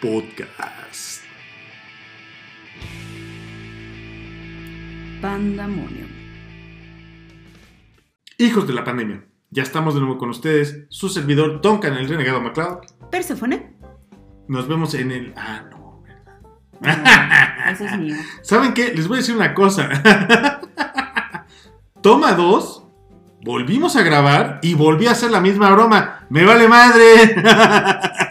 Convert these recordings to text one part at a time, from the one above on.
Podcast. Pandamonio. Hijos de la pandemia, ya estamos de nuevo con ustedes, su servidor Tonkan, el renegado MacLeod. Persefone. Nos vemos en el... Ah, no, ¿verdad? No, ese es mío. ¿Saben qué? Les voy a decir una cosa. Toma dos, volvimos a grabar y volví a hacer la misma broma. ¡Me vale madre!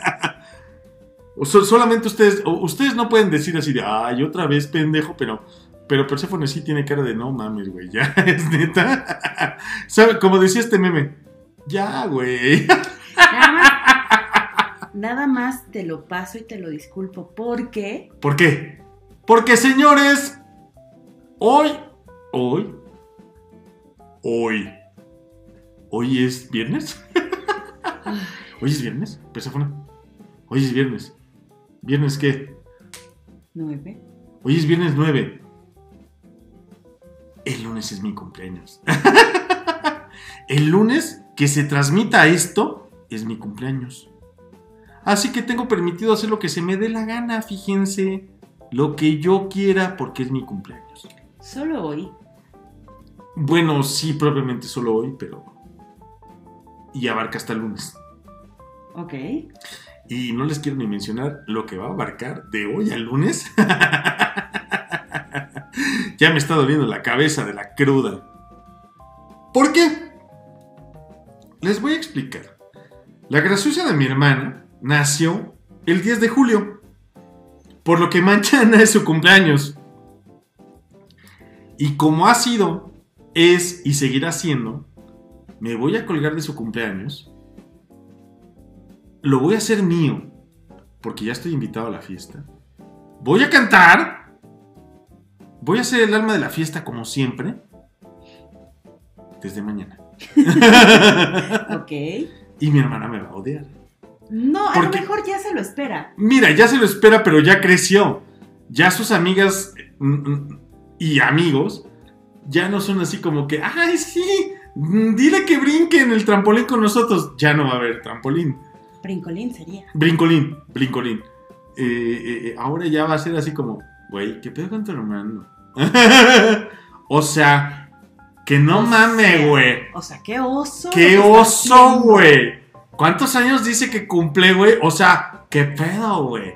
O so- solamente ustedes, o ustedes no pueden decir así de, ay, otra vez pendejo, pero, pero Persephone sí tiene cara de, no mames, güey, ya, es neta. ¿Sabe? Como decía este meme, ya, güey. Nada más, nada más te lo paso y te lo disculpo porque ¿Por qué? Porque, señores, hoy, hoy, hoy, hoy es viernes. ¿Hoy es viernes? Perséfona. Hoy es viernes. ¿Viernes qué? nueve. Hoy es viernes 9. El lunes es mi cumpleaños. El lunes que se transmita esto es mi cumpleaños. Así que tengo permitido hacer lo que se me dé la gana, fíjense. Lo que yo quiera porque es mi cumpleaños. Solo hoy. Bueno, sí, propiamente solo hoy, pero... Y abarca hasta el lunes. Ok. Y no les quiero ni mencionar lo que va a abarcar de hoy al lunes. ya me está doliendo la cabeza de la cruda. ¿Por qué? Les voy a explicar. La graciosa de mi hermana nació el 10 de julio. Por lo que mañana es su cumpleaños. Y como ha sido, es y seguirá siendo, me voy a colgar de su cumpleaños lo voy a hacer mío, porque ya estoy invitado a la fiesta. Voy a cantar. Voy a ser el alma de la fiesta como siempre. Desde mañana. Ok. Y mi hermana me va a odiar. No, a ¿Por lo mejor ya se lo espera. Mira, ya se lo espera, pero ya creció. Ya sus amigas mm, mm, y amigos ya no son así como que, ay, sí, dile que brinque en el trampolín con nosotros. Ya no va a haber trampolín. Brincolín sería. Brincolín, brincolín. Eh, eh, eh, ahora ya va a ser así como, güey, ¿qué pedo con tu hermano? o sea, que no O mames, güey. O sea, qué oso. ¡Qué oso, güey! ¿Cuántos años dice que cumple, güey? O sea, ¿qué pedo, güey?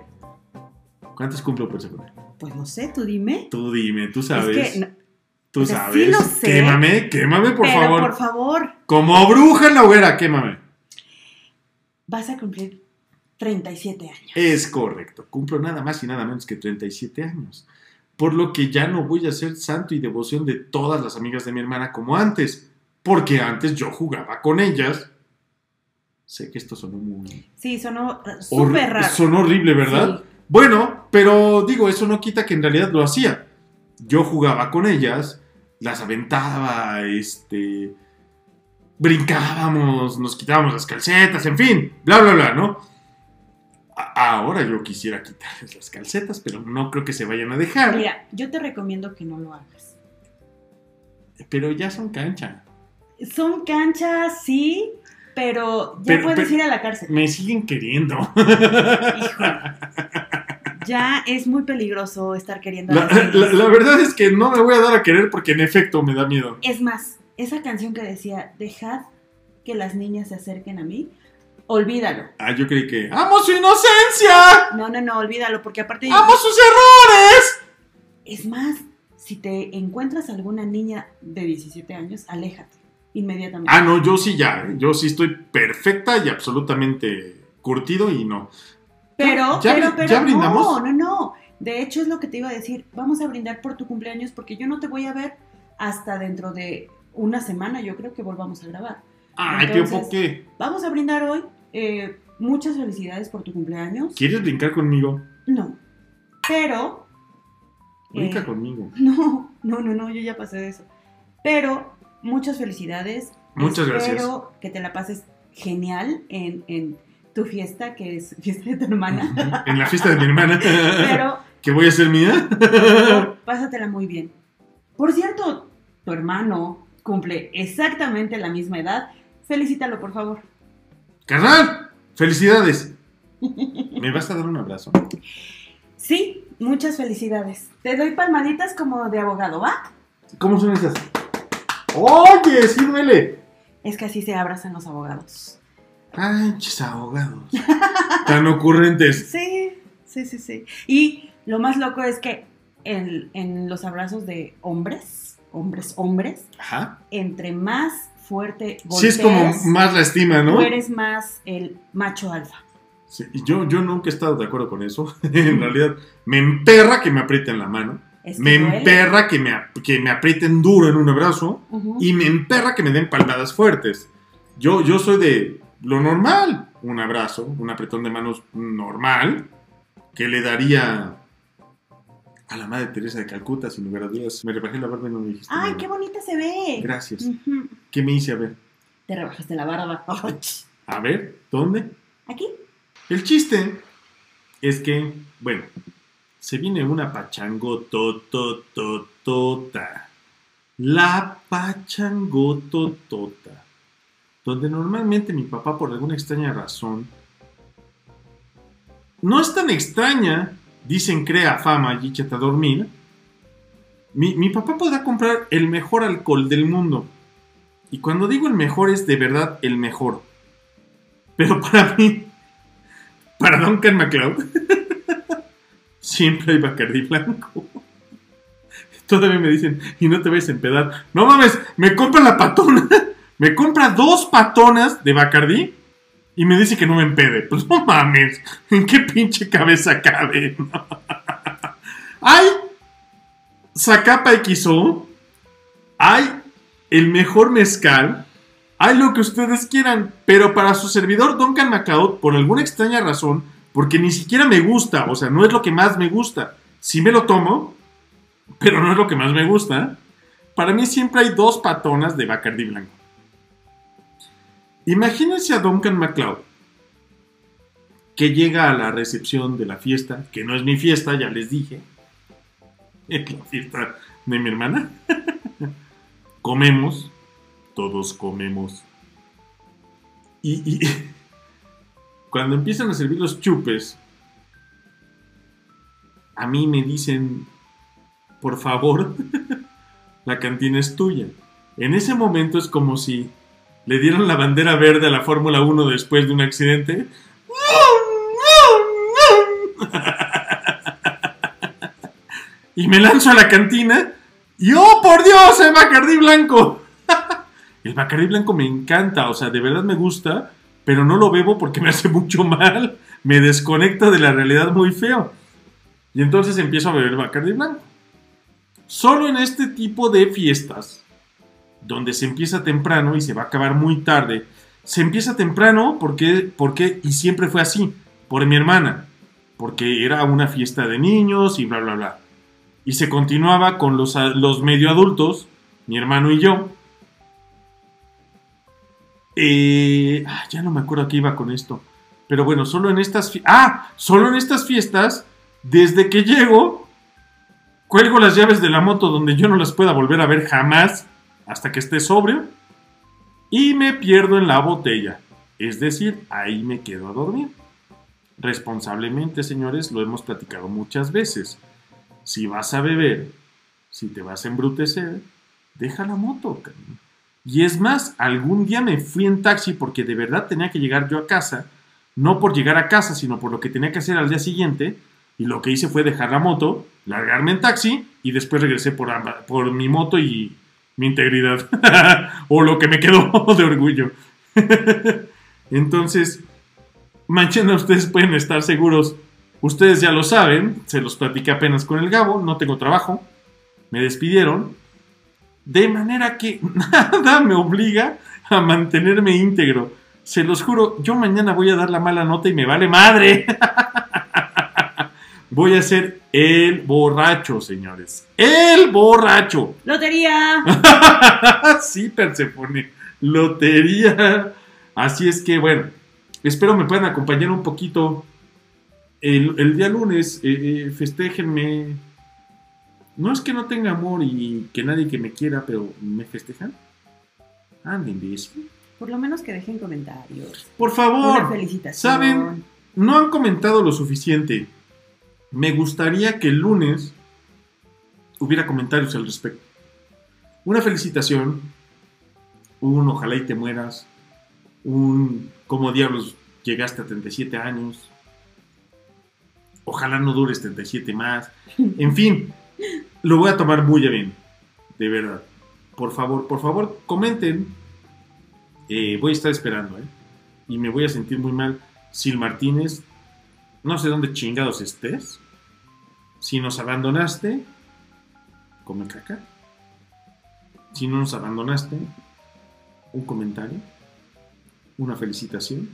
¿Cuántos cumplo por segundo? Pues no sé, tú dime. Tú dime, tú sabes. Es que, no- tú sabes. sí lo sé. Quémame, quémame, por pero favor. por favor, Como bruja en la hoguera, quémame. Vas a cumplir 37 años. Es correcto, cumplo nada más y nada menos que 37 años. Por lo que ya no voy a ser santo y devoción de todas las amigas de mi hermana como antes. Porque antes yo jugaba con ellas. Sé que esto sonó muy... Sí, sonó eh, súper raro. Sonó horrible, ¿verdad? Sí. Bueno, pero digo, eso no quita que en realidad lo hacía. Yo jugaba con ellas, las aventaba, este... Brincábamos, nos quitábamos las calcetas, en fin, bla, bla, bla, ¿no? A- Ahora yo quisiera quitarles las calcetas, pero no creo que se vayan a dejar. Mira, yo te recomiendo que no lo hagas. Pero ya son cancha. Son canchas, sí, pero ya Pero- puedes pero- ir a la cárcel. Me siguen queriendo. Híjole. Ya es muy peligroso estar queriendo. a La, las niñas. la- la verdad es que no me voy a dar a querer porque en efecto me da miedo. Es más, esa canción que decía, dejad que las niñas se acerquen a mí, olvídalo. Ah, yo creí que... ¡Amo su inocencia! No, no, no, olvídalo, porque aparte ¡Amo sus errores! es más, si te encuentras alguna niña de 17 años, aléjate inmediatamente. Ah, no, yo sí ya. ¿eh? Yo sí estoy perfecta y absolutamente curtido y no. Pero, ¿Ya pero, pero, ya brindamos? no, no, no. De hecho, es lo que te iba a decir. Vamos a brindar por tu cumpleaños porque yo no te voy a ver hasta dentro de una semana. Yo creo que volvamos a grabar. Ay, Entonces- tiempo qué. Vamos a brindar hoy. Eh, muchas felicidades por tu cumpleaños. ¿Quieres brincar conmigo? No. Pero. Brinca eh, conmigo. No, no, no, no, yo ya pasé de eso. Pero muchas felicidades. Muchas Espero gracias. que te la pases genial en, en tu fiesta, que es fiesta de tu hermana. En la fiesta de mi hermana. Pero ¿Que voy a ser mía? Pásatela muy bien. Por cierto, tu hermano cumple exactamente la misma edad. Felicítalo, por favor. Carnal, felicidades. ¿Me vas a dar un abrazo? Sí, muchas felicidades. Te doy palmaditas como de abogado, ¿va? ¿Cómo son esas? ¡Oye! ¡Sí duele! Es que así se abrazan los abogados. Ay, chis abogados. Tan ocurrentes. Sí, sí, sí, sí. Y lo más loco es que en, en los abrazos de hombres, hombres, hombres, Ajá. entre más fuerte Sí, es como más la estima, tú ¿no? eres más el macho alfa. Sí, yo, yo nunca he estado de acuerdo con eso. en realidad, me emperra que me aprieten la mano. Es que Me duele. emperra que me, que me aprieten duro en un abrazo. Y me emperra que me den palmadas fuertes. Yo, yo soy de lo normal. Un abrazo, un apretón de manos normal. Que le daría a la madre Teresa de Calcuta, sin lugar a dudas. Me rebajé la barba y no me dijiste. ¡Ay, nada. qué bonita se ve! Gracias. ¿Qué me hice? A ver. Te rebajaste la barba. A ver, ¿dónde? Aquí. El chiste es que, bueno, se viene una pachangotototota. La pachangototota. Donde normalmente mi papá, por alguna extraña razón, no es tan extraña, dicen crea fama y échate a dormir. Mi, mi papá podrá comprar el mejor alcohol del mundo. Y cuando digo el mejor es de verdad el mejor. Pero para mí, para Duncan MacLeod, siempre hay Bacardí blanco. Todavía me dicen, y no te vayas a empedar. No mames, me compra la patona. Me compra dos patonas de Bacardí y me dice que no me empede. Pues no mames, ¿en qué pinche cabeza cabe? hay Zacapa XO, hay el mejor mezcal, hay lo que ustedes quieran, pero para su servidor Duncan MacLeod, por alguna extraña razón, porque ni siquiera me gusta, o sea, no es lo que más me gusta. Sí me lo tomo, pero no es lo que más me gusta. Para mí siempre hay dos patonas de Bacardi blanco. Imagínense a Duncan MacLeod que llega a la recepción de la fiesta, que no es mi fiesta, ya les dije. Es la fiesta de mi hermana. comemos, todos comemos. Y, y cuando empiezan a servir los chupes, a mí me dicen, por favor, la cantina es tuya. En ese momento es como si le dieran la bandera verde a la Fórmula 1 después de un accidente. Y me lanzo a la cantina y ¡oh, por Dios! ¡El Bacardí blanco! el Bacardí blanco me encanta, o sea, de verdad me gusta, pero no lo bebo porque me hace mucho mal. Me desconecta de la realidad muy feo. Y entonces empiezo a beber Bacardí blanco. Solo en este tipo de fiestas, donde se empieza temprano y se va a acabar muy tarde, se empieza temprano porque, porque y siempre fue así, por mi hermana, porque era una fiesta de niños y bla, bla, bla. Y se continuaba con los, los medio adultos, mi hermano y yo. Eh, ah, ya no me acuerdo a qué iba con esto. Pero bueno, solo en estas... Ah, solo en estas fiestas, desde que llego, cuelgo las llaves de la moto donde yo no las pueda volver a ver jamás hasta que esté sobrio y me pierdo en la botella. Es decir, ahí me quedo a dormir. Responsablemente, señores, lo hemos platicado muchas veces. Si vas a beber, si te vas a embrutecer, deja la moto. Y es más, algún día me fui en taxi porque de verdad tenía que llegar yo a casa, no por llegar a casa, sino por lo que tenía que hacer al día siguiente. Y lo que hice fue dejar la moto, largarme en taxi y después regresé por, por mi moto y mi integridad. o lo que me quedó de orgullo. Entonces, mañana ustedes pueden estar seguros. Ustedes ya lo saben, se los platiqué apenas con el Gabo, no tengo trabajo, me despidieron. De manera que nada me obliga a mantenerme íntegro. Se los juro, yo mañana voy a dar la mala nota y me vale madre. Voy a ser el borracho, señores. El borracho. ¡Lotería! sí, Persefone. Lotería. Así es que, bueno, espero me puedan acompañar un poquito el, el día lunes. Eh, eh, festéjenme. No es que no tenga amor y que nadie que me quiera, pero ¿me festejan? Anden de eso. Por lo menos que dejen comentarios. Por Una favor. felicitación. ¿saben? no han comentado lo suficiente. Me gustaría que el lunes hubiera comentarios al respecto. Una felicitación, un ojalá y te mueras, un cómo diablos llegaste a 37 años, ojalá no dures 37 más, en fin, lo voy a tomar muy bien, de verdad. Por favor, por favor, comenten. Eh, voy a estar esperando, ¿eh? Y me voy a sentir muy mal. Sil Martínez, no sé dónde chingados estés. Si nos abandonaste, come caca. Si no nos abandonaste, un comentario, una felicitación,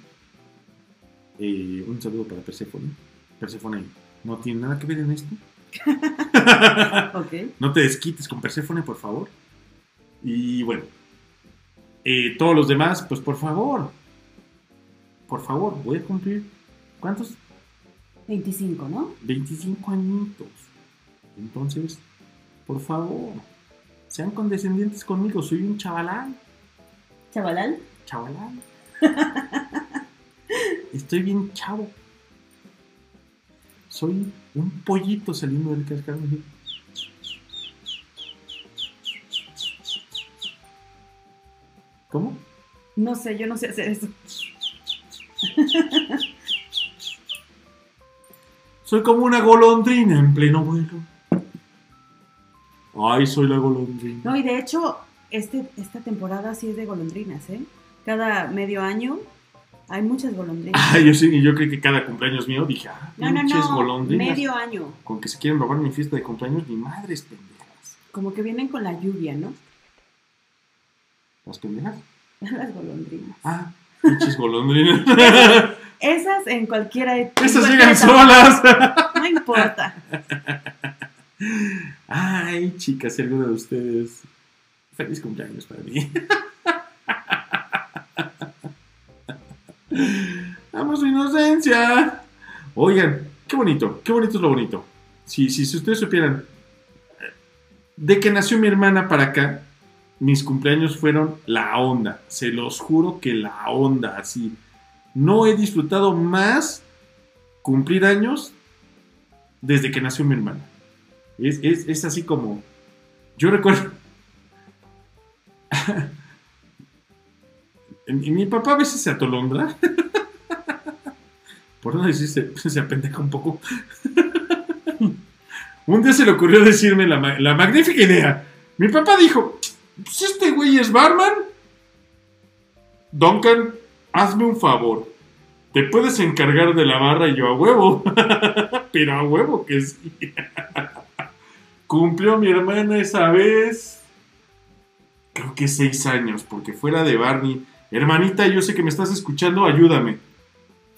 eh, un saludo para Persephone. Persephone no tiene nada que ver en esto. Ok. No te desquites con Persephone, por favor. Y bueno, eh, todos los demás, pues por favor, por favor, voy a cumplir. ¿Cuántos? 25, ¿no? 25 añitos. Entonces, por favor, sean condescendientes conmigo. Soy un chavalán, Chavalal. chavalán. Estoy bien chavo. Soy un pollito saliendo del cascarón. ¿Cómo? No sé, yo no sé hacer eso. Soy como una golondrina en pleno vuelo. Ay, soy la golondrina. No, y de hecho, este, esta temporada sí es de golondrinas, ¿eh? Cada medio año hay muchas golondrinas. Ay, yo sí, y yo creí que cada cumpleaños mío dije, ah, no, no, no. golondrinas. Medio año. Con que se quieren robar mi fiesta de cumpleaños, ni madres pendejas. Como que vienen con la lluvia, ¿no? ¿Las pendejas? Las golondrinas. Ah, pinches golondrinas. Esas en cualquiera de Esas llegan solas. No importa. Ay, chicas, si alguno de ustedes. Feliz cumpleaños para mí. Amo su inocencia. Oigan, qué bonito, qué bonito es lo bonito. Si, si, si ustedes supieran, de que nació mi hermana para acá, mis cumpleaños fueron la onda. Se los juro que la onda, así. No he disfrutado más cumplir años desde que nació mi hermana. Es, es, es así como. Yo recuerdo. mi, papá a veces se atolondra. Por no decir, se, se apendeja un poco. un día se le ocurrió decirme la, la magnífica idea. Mi papá dijo: Pues este güey es barman. Duncan, hazme un favor. Te puedes encargar de la barra y yo a huevo. Pero a huevo que sí. Cumplió mi hermana esa vez. Creo que seis años, porque fuera de Barney. Hermanita, yo sé que me estás escuchando, ayúdame.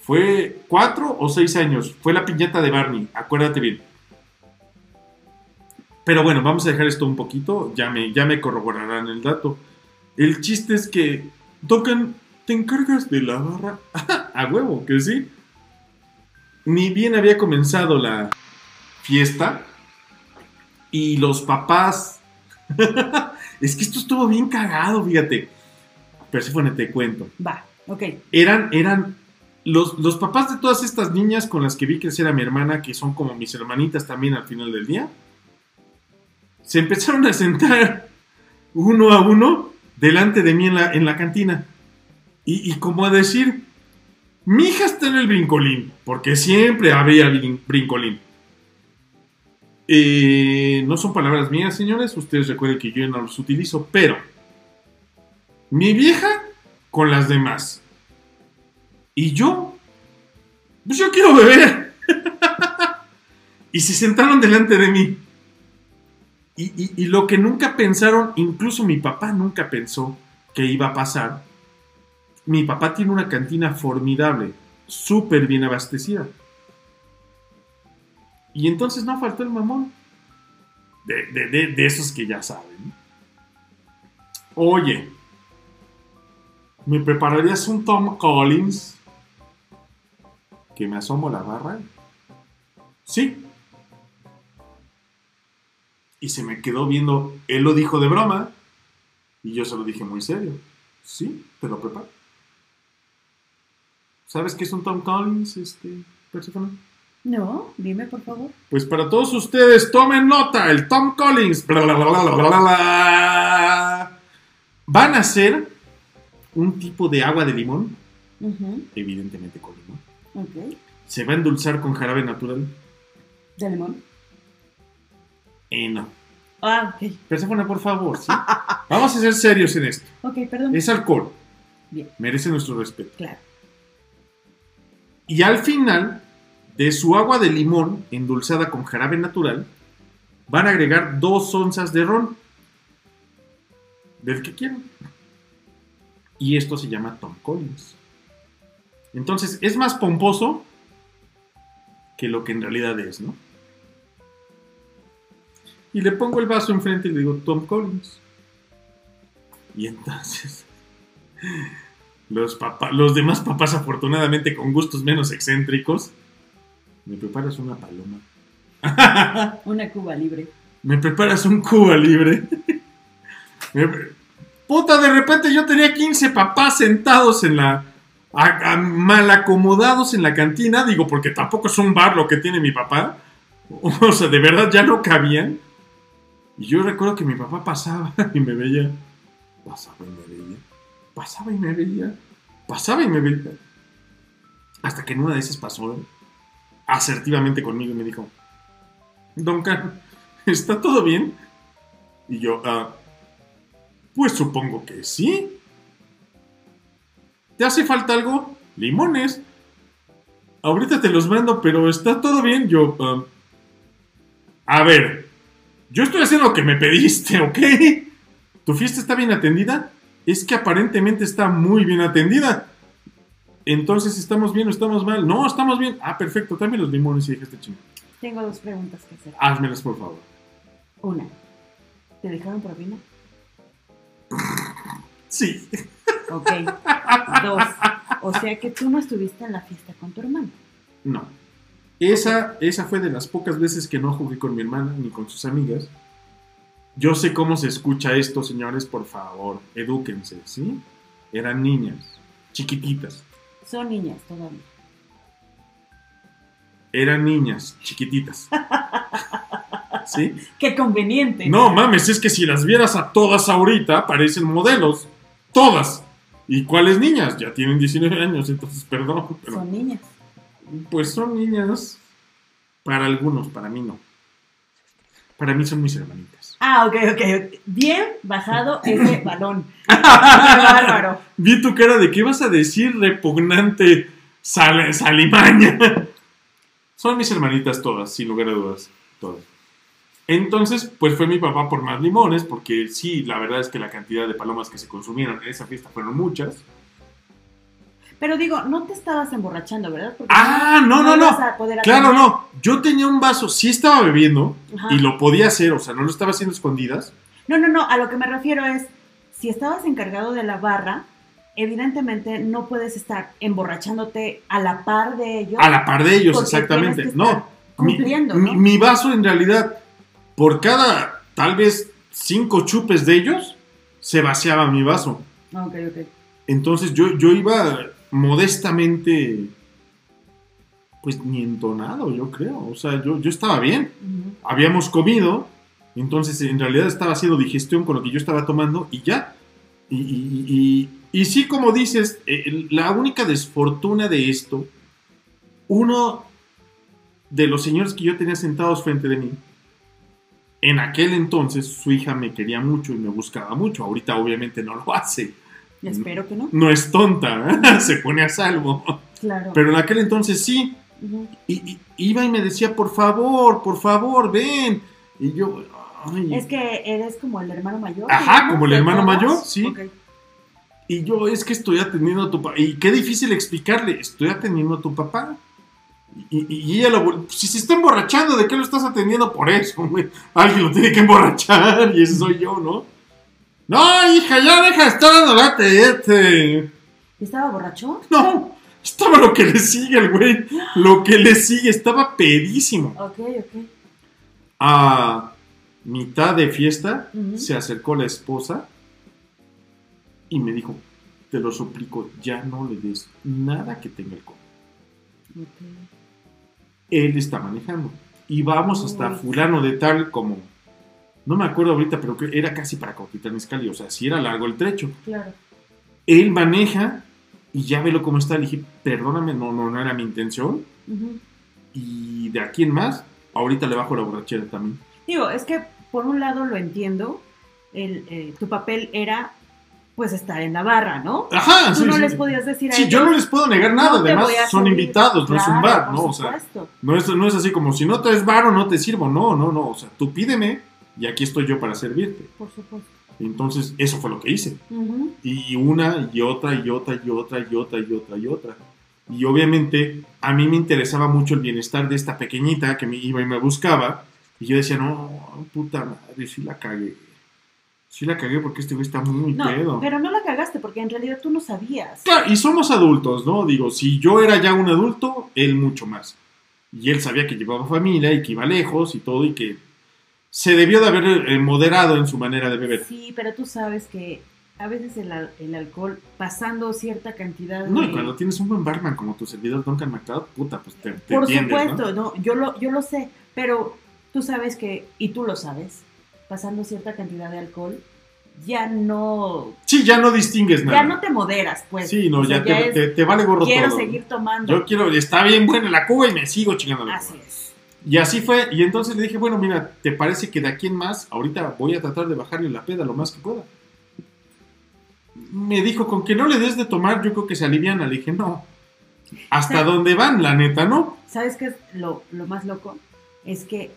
Fue cuatro o seis años. Fue la piñata de Barney, acuérdate bien. Pero bueno, vamos a dejar esto un poquito. Ya me, ya me corroborarán el dato. El chiste es que tocan. ¿Te encargas de la barra? a huevo, que sí. Ni bien había comenzado la fiesta. Y los papás. es que esto estuvo bien cagado, fíjate. Persífone, te cuento. Va, ok. Eran, eran los, los papás de todas estas niñas con las que vi crecer a mi hermana, que son como mis hermanitas también al final del día. Se empezaron a sentar uno a uno delante de mí en la, en la cantina. Y, como a decir, mi hija está en el brincolín, porque siempre había brin- brincolín. Eh, no son palabras mías, señores. Ustedes recuerden que yo no los utilizo, pero mi vieja con las demás. Y yo, pues yo quiero beber. y se sentaron delante de mí. Y lo que nunca pensaron, incluso mi papá nunca pensó que iba a pasar. Mi papá tiene una cantina formidable, súper bien abastecida. Y entonces no faltó el mamón. De, de- esos que ya saben. Oye, ¿me prepararías un Tom Collins? Que me asomo la barra. Sí. Y se me quedó viendo. Él lo dijo de broma. Y yo se lo dije muy serio. Sí, te lo preparo. ¿Sabes qué es un Tom Collins, este, Perséfone? No, dime por favor. Pues para todos ustedes, tomen nota, el Tom Collins. bla, bla, bla, bla, bla, bla, bla. Van a hacer un tipo de agua de limón, Ujú, evidentemente con limón. Ok. Se va a endulzar con jarabe natural. ¿De limón? Eh, no. Ah, ok. Perséfone, por favor, ¿sí? Vamos a ser serios en esto. Ok, perdón. Es alcohol. Bien, Merece nuestro respeto. claro. Y al final, de su agua de limón endulzada con jarabe natural, van a agregar dos onzas de ron. Del que quieran. Y esto se llama Tom Collins. Entonces, es más pomposo que lo que en realidad es, ¿no? Y le pongo el vaso enfrente y le digo Tom Collins. Y entonces, los, papá- los demás papás, afortunadamente con gustos menos excéntricos, me preparas una paloma. Una Cuba libre. Me preparas un Cuba libre. Me- Puta, de repente yo tenía 15 papás sentados en la. a- a- mal acomodados en la cantina. Digo, porque tampoco es un bar lo que tiene mi papá. O sea, de verdad ya no cabían. Y yo recuerdo que mi papá pasaba y me veía. Pasaba y me veía. Pasaba y me veía. Pasaba y me veía. Hasta que en una de esas pasó asertivamente conmigo y me dijo: Don Carlos, ¿está todo bien? Y yo, ah, pues supongo que sí. ¿Te hace falta algo? Limones. Ahorita te los mando, pero está todo bien. Yo, ah, a ver, yo estoy haciendo lo que me pediste, ¿ok? ¿Tu fiesta está bien atendida? Es que aparentemente está muy bien atendida. Entonces, ¿estamos bien o estamos mal? No, estamos bien. Ah, perfecto, dame los limones y dejaste chingo. Tengo dos preguntas que hacer. Házmelas, por favor. Una, ¿te dejaron propina? Sí. Ok. Dos, o sea que tú no estuviste en la fiesta con tu hermano. No. Esa, esa fue de las pocas veces que no jugué con mi hermana ni con sus amigas. Yo sé cómo se escucha esto, señores, por favor, edúquense, ¿sí? Eran niñas, chiquititas. Son niñas todavía. Eran niñas, chiquititas. ¿Sí? Qué conveniente. No mames, es que si las vieras a todas ahorita, parecen modelos. Todas. ¿Y cuáles niñas? Ya tienen 19 años, entonces perdón. Pero... Son niñas. Pues son niñas para algunos, para mí no. Para mí son mis hermanitas. Ah, ok, ok. Bien bajado ese balón. Bárbaro. Vi tu cara de qué vas a decir repugnante sal- salimaña. Son mis hermanitas todas, sin lugar a dudas. Todas. Entonces, pues fue mi papá por más limones, porque sí, la verdad es que la cantidad de palomas que se consumieron en esa fiesta fueron muchas. Pero digo, no te estabas emborrachando, ¿verdad? Porque Ah, no, no, no. a poder Claro, no. Yo tenía un vaso, sí estaba bebiendo Ajá. y lo podía hacer, o sea, no lo estaba haciendo escondidas. No, no, no, a lo que me refiero es, si estabas encargado de la barra, evidentemente no puedes estar emborrachándote a la par de ellos. A la par de ellos, exactamente. No, mi, cumpliendo, mi vaso en realidad, por cada tal vez cinco chupes de ellos, se vaciaba mi vaso. Ok, ok. Entonces yo, yo iba modestamente, pues ni entonado, yo creo. O sea, yo, yo estaba bien. Habíamos comido, entonces en realidad estaba haciendo digestión con lo que yo estaba tomando y ya. Y, y- y- y sí, como dices, eh, la única desfortuna de esto, uno de los señores que yo tenía sentados frente de mí, en aquel entonces su hija me quería mucho y me buscaba mucho. Ahorita obviamente no lo hace. Espero que no. No es tonta, ¿eh? se pone a salvo. Claro. Pero en aquel entonces sí. Y, y- iba y me decía, por favor, por favor, ven. Y yo, ay. Es que eres como el hermano mayor. Ajá, como el hermano todos. mayor, sí. Ok. Y yo, es que estoy atendiendo a tu papá. Y qué difícil explicarle, estoy atendiendo a tu papá. Y, y- ella lo si se está emborrachando, ¿de qué lo estás atendiendo? Por eso. Alguien lo tiene que emborrachar y ese soy yo, ¿no? No, hija, ya deja de estar este. ¿Y ¿Estaba borracho? No, estaba lo que le sigue al güey. Lo que le sigue, estaba pedísimo. Ok, ok. A mitad de fiesta se acercó la esposa y me dijo, te lo suplico, ya no le des nada que tenga alcohol. Ok. Él está manejando. Y vamos hasta fulano de tal como... No me acuerdo ahorita, pero que era casi para Cautitlán Izcalli. O sea, si era largo el trecho. Claro. Él maneja y ya velo cómo está. Le dije, perdóname, no, no, no era mi intención. Y de aquí en más, ahorita le bajo la borrachera también. Digo, es que por un lado lo entiendo, el, eh, tu papel era pues estar en la barra, ¿no? Ajá, Tú sí, no sí. les podías decir a Sí, ellos. yo no les puedo negar nada. "No te Además, son servir". invitados, no es un bar, por ¿no? O sea, no es, no es así como si no traes bar o no te sirvo. No, no, no. O sea, tú pídeme y aquí estoy yo para servirte. Por supuesto. Entonces, eso fue lo que hice. Y una y otra y otra y otra y otra y otra y otra. Y obviamente a mí me interesaba mucho el bienestar de esta pequeñita que me iba y me buscaba. Y yo decía, no, puta madre, sí la cagué. Sí la cagué porque este güey está muy No, pedo. pero no la cagaste porque en realidad tú no sabías. Claro, y somos adultos, ¿no? Digo, si yo era ya un adulto, él mucho más. Y él sabía que llevaba familia y que iba lejos y todo y que se debió de haber eh, moderado en su manera de beber. Sí, pero tú sabes que a veces el, el alcohol, pasando cierta cantidad No, de... y cuando tienes un buen barman como tu servidor Duncan McLeod, puta, pues te, te Por ¿no? supuesto, ¿no? Yo, lo, yo lo sé, pero tú sabes que, y tú lo sabes, pasando cierta cantidad de alcohol, ya no, Sí, ya no distingues nada. ya no te moderas, pues. sí, no, O sea, ya, te, es, te- te vale gorro quiero todo. seguir tomando. Yo quiero, está bien buena la cuba y me sigo chingando la Así cuba. es. Y así fue, y entonces le dije, bueno, mira, ¿te parece que de aquí en más, ahorita voy a tratar de bajarle la peda lo más que pueda? Me dijo, con que no le des de tomar, yo creo que se aliviana. Le dije, no. ¿Hasta dónde van, la neta, no? ¿Sabes qué es lo, lo más loco? Es que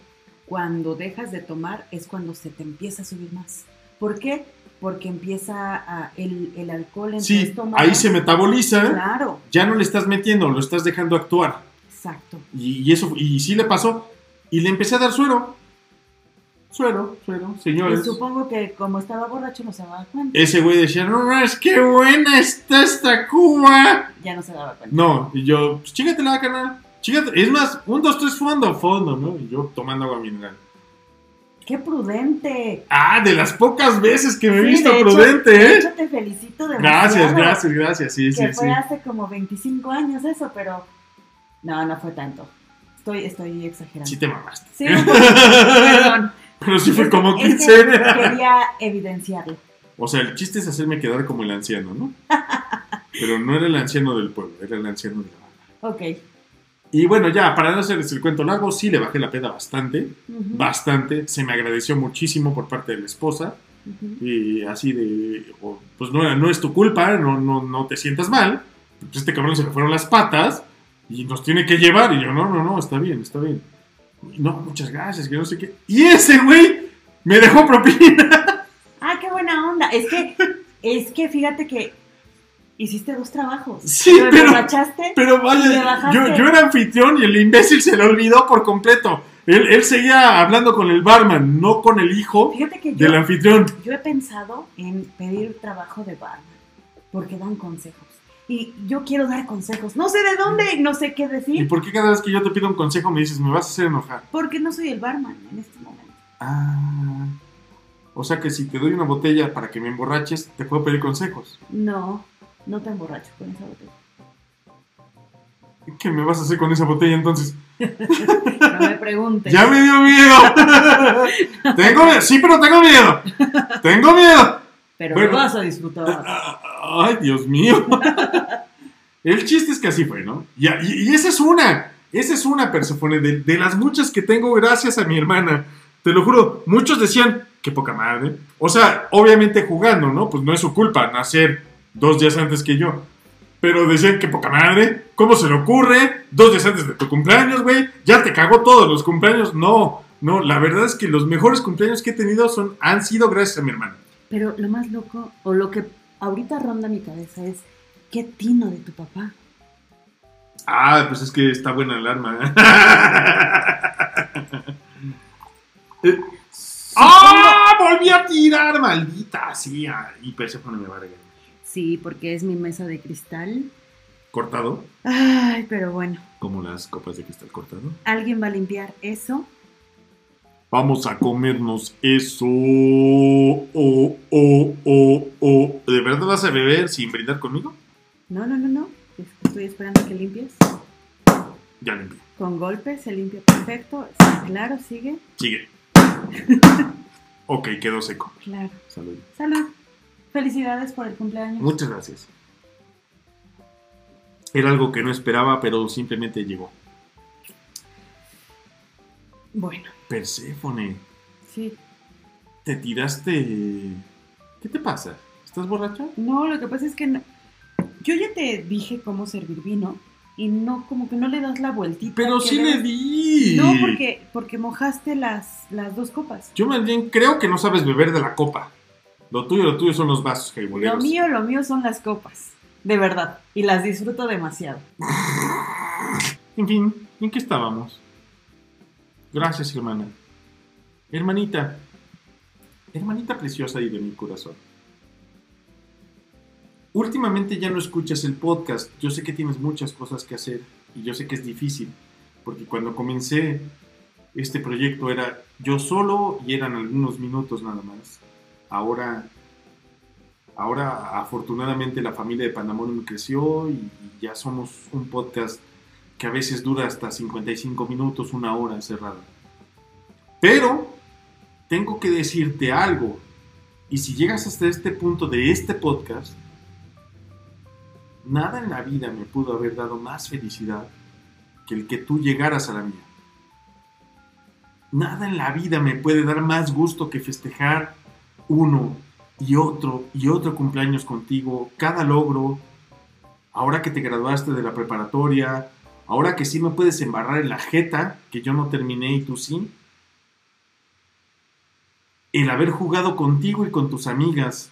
cuando dejas de tomar es cuando se te empieza a subir más. ¿Por qué? Porque empieza a- el, el alcohol en tu Sí, estómago. ahí se metaboliza, Claro, ya no le estás metiendo, lo estás dejando actuar. Exacto. Y, y eso, y sí le pasó. Y le empecé a dar suero. Suero, suero, Y señores. supongo que como estaba borracho no se daba cuenta. Ese güey decía, no, no, es que buena está esta cuba. Ya no se daba cuenta. No, y yo, pues chígatela, carnal. Chígate. Es más, un, dos, tres, fondo, fondo, ¿no? Y yo tomando agua mineral. ¡Qué prudente! Ah, de las pocas veces que me he visto de hecho- prudente, de ¿eh? hecho, te felicito demasiado. Gracias, gracias, gracias. Sí, Que sí, fue sí. hace como 25 años eso, pero no, no fue tanto. Estoy, estoy exagerando. Sí te mamaste. Sí, perdón. Pero sí fue como es 15. que quería evidenciarlo. O sea, el chiste es hacerme quedar como el anciano, ¿no? Pero no era el anciano del pueblo, era el anciano de la banda. Ok. Y bueno, ya, para no hacerles el cuento largo, sí le bajé la peda bastante, bastante. Se me agradeció muchísimo por parte de la esposa. Y así de, pues no, no es tu culpa, no, no, no te sientas mal. Pues este cabrón se le fueron las patas y nos tiene que llevar. Y yo, no, no, no, está bien, está bien. No, muchas gracias, que no sé qué. Y ese güey me dejó propina. Ah, qué buena onda. Es que, es que fíjate que hiciste dos trabajos. Sí, Lo pero- Pero y le vaya, yo, yo era anfitrión y el imbécil se le olvidó por completo. Él, él seguía hablando con el barman, no con el hijo Fíjate que yo, del anfitrión. yo he pensado en pedir trabajo de barman porque dan consejos. Y yo quiero dar consejos. No sé de dónde, no sé qué ¿Y decir, por qué cada vez que yo te pido un consejo me dices, me vas a hacer enojar? porque no soy el barman en este momento. Ah. O sea que si te doy una botella para que me emborraches, te puedo pedir consejos. No, no te emborracho con esa botella. ¿Qué me vas a hacer con esa botella entonces? No me preguntes. ¡Ya me dio miedo! tengo miedo. Sí, pero tengo miedo. Tengo miedo. Pero Bueno. lo vas a disfrutar. Ay, Dios mío. El chiste es que así fue, ¿no? Y, y- y esa es una. Esa es una, Persefone, de, de las muchas que tengo gracias a mi hermana. Te lo juro, muchos decían, qué poca madre. O sea, obviamente jugando, ¿no? Pues no es su culpa nacer dos días antes que yo. Pero decían, qué poca madre. ¿Cómo se le ocurre? Dos días antes de tu cumpleaños, güey. Ya te cagó todos los cumpleaños. No, no, la verdad es que los mejores cumpleaños que he tenido son, han sido gracias a mi hermana. Pero lo más loco, o lo que ahorita ronda mi cabeza es, ¿qué tino de tu papá? Ah, pues es que está buena el arma. Eh, ¡Ah! ¡Volví a tirar, maldita! Sí, y Persephone me va a regañar. Sí, porque es mi mesa de cristal. ¿Cortado? Ay, pero bueno, Como las copas de cristal cortado. alguien va a limpiar eso Vamos a comernos eso. Oh, oh, oh, oh. ¿De verdad vas a beber sin brindar conmigo? No, no, no, no. Es que Estoy esperando que limpies. Ya limpié. Con golpe se limpia perfecto. Claro, sigue. Sigue. ok, quedó seco. Claro. Salud. Salud. Felicidades por el cumpleaños. Muchas gracias. Era algo que no esperaba, pero simplemente llegó. Bueno, Perséfone, sí. te tiraste. ¿Qué te pasa? ¿Estás borracha? No, lo que pasa es que no- yo ya te dije cómo servir vino y no, como que no le das la vueltita. Pero sí le di. No, porque, porque mojaste las, las dos copas. Yo más bien creo que no sabes beber de la copa. Lo tuyo, lo tuyo son los vasos, Lo jaiboleros. mío, lo mío son las copas. De verdad. Y las disfruto demasiado. En fin, ¿en qué estábamos? Gracias, hermana. Hermanita. Hermanita preciosa y de mi corazón. Últimamente ya no escuchas el podcast. Yo sé que tienes muchas cosas que hacer y yo sé que es difícil. Porque cuando comencé este proyecto era yo solo y eran algunos minutos nada más. Ahora, ahora afortunadamente la familia de Pandemonium creció y ya somos un podcast que a veces dura hasta 55 minutos, una hora cerrada. Pero tengo que decirte algo. Y si llegas hasta este punto de este podcast, nada en la vida me pudo haber dado más felicidad que el que tú llegaras a la mía. Nada en la vida me puede dar más gusto que festejar uno y otro y otro cumpleaños contigo, cada logro, ahora que te graduaste de la preparatoria, ahora que sí me puedes embarrar en la jeta, que yo no terminé y tú sí, el haber jugado contigo y con tus amigas,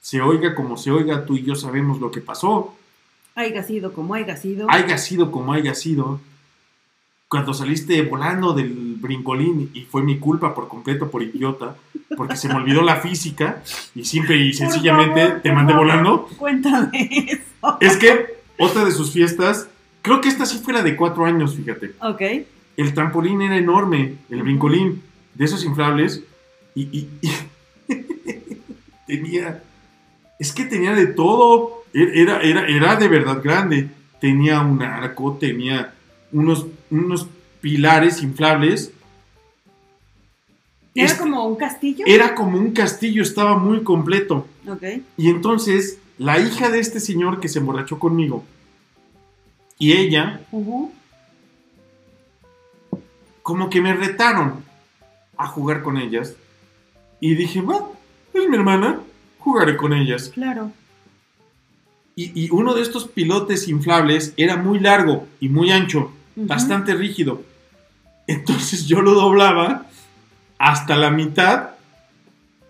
se oiga como se oiga, tú y yo sabemos lo que pasó, Haiga sido como haiga sido. haya sido como haya sido, cuando saliste volando del brincolín y fue mi culpa por completo, por idiota, porque se me olvidó la física y simple y sencillamente favor, te mandé favor, volando. Cuéntame eso. Es que otra de sus fiestas, creo que esta sí fue la de cuatro años, fíjate. Ok. El trampolín era enorme, el brincolín, de esos inflables, y, y- y tenía, es que tenía de todo, E- era, era, era de verdad grande, tenía un arco, tenía unos, unos pilares inflables, ¿Era Este- como un castillo? era como un castillo, estaba muy completo. Ok. Y entonces, la hija de este señor que se emborrachó conmigo, y ella, como que me retaron a jugar con ellas. Y dije, va, es mi hermana, jugaré con ellas. Claro. Y, y uno de estos pilotes inflables era muy largo y muy ancho, bastante rígido. Entonces yo lo doblaba hasta la mitad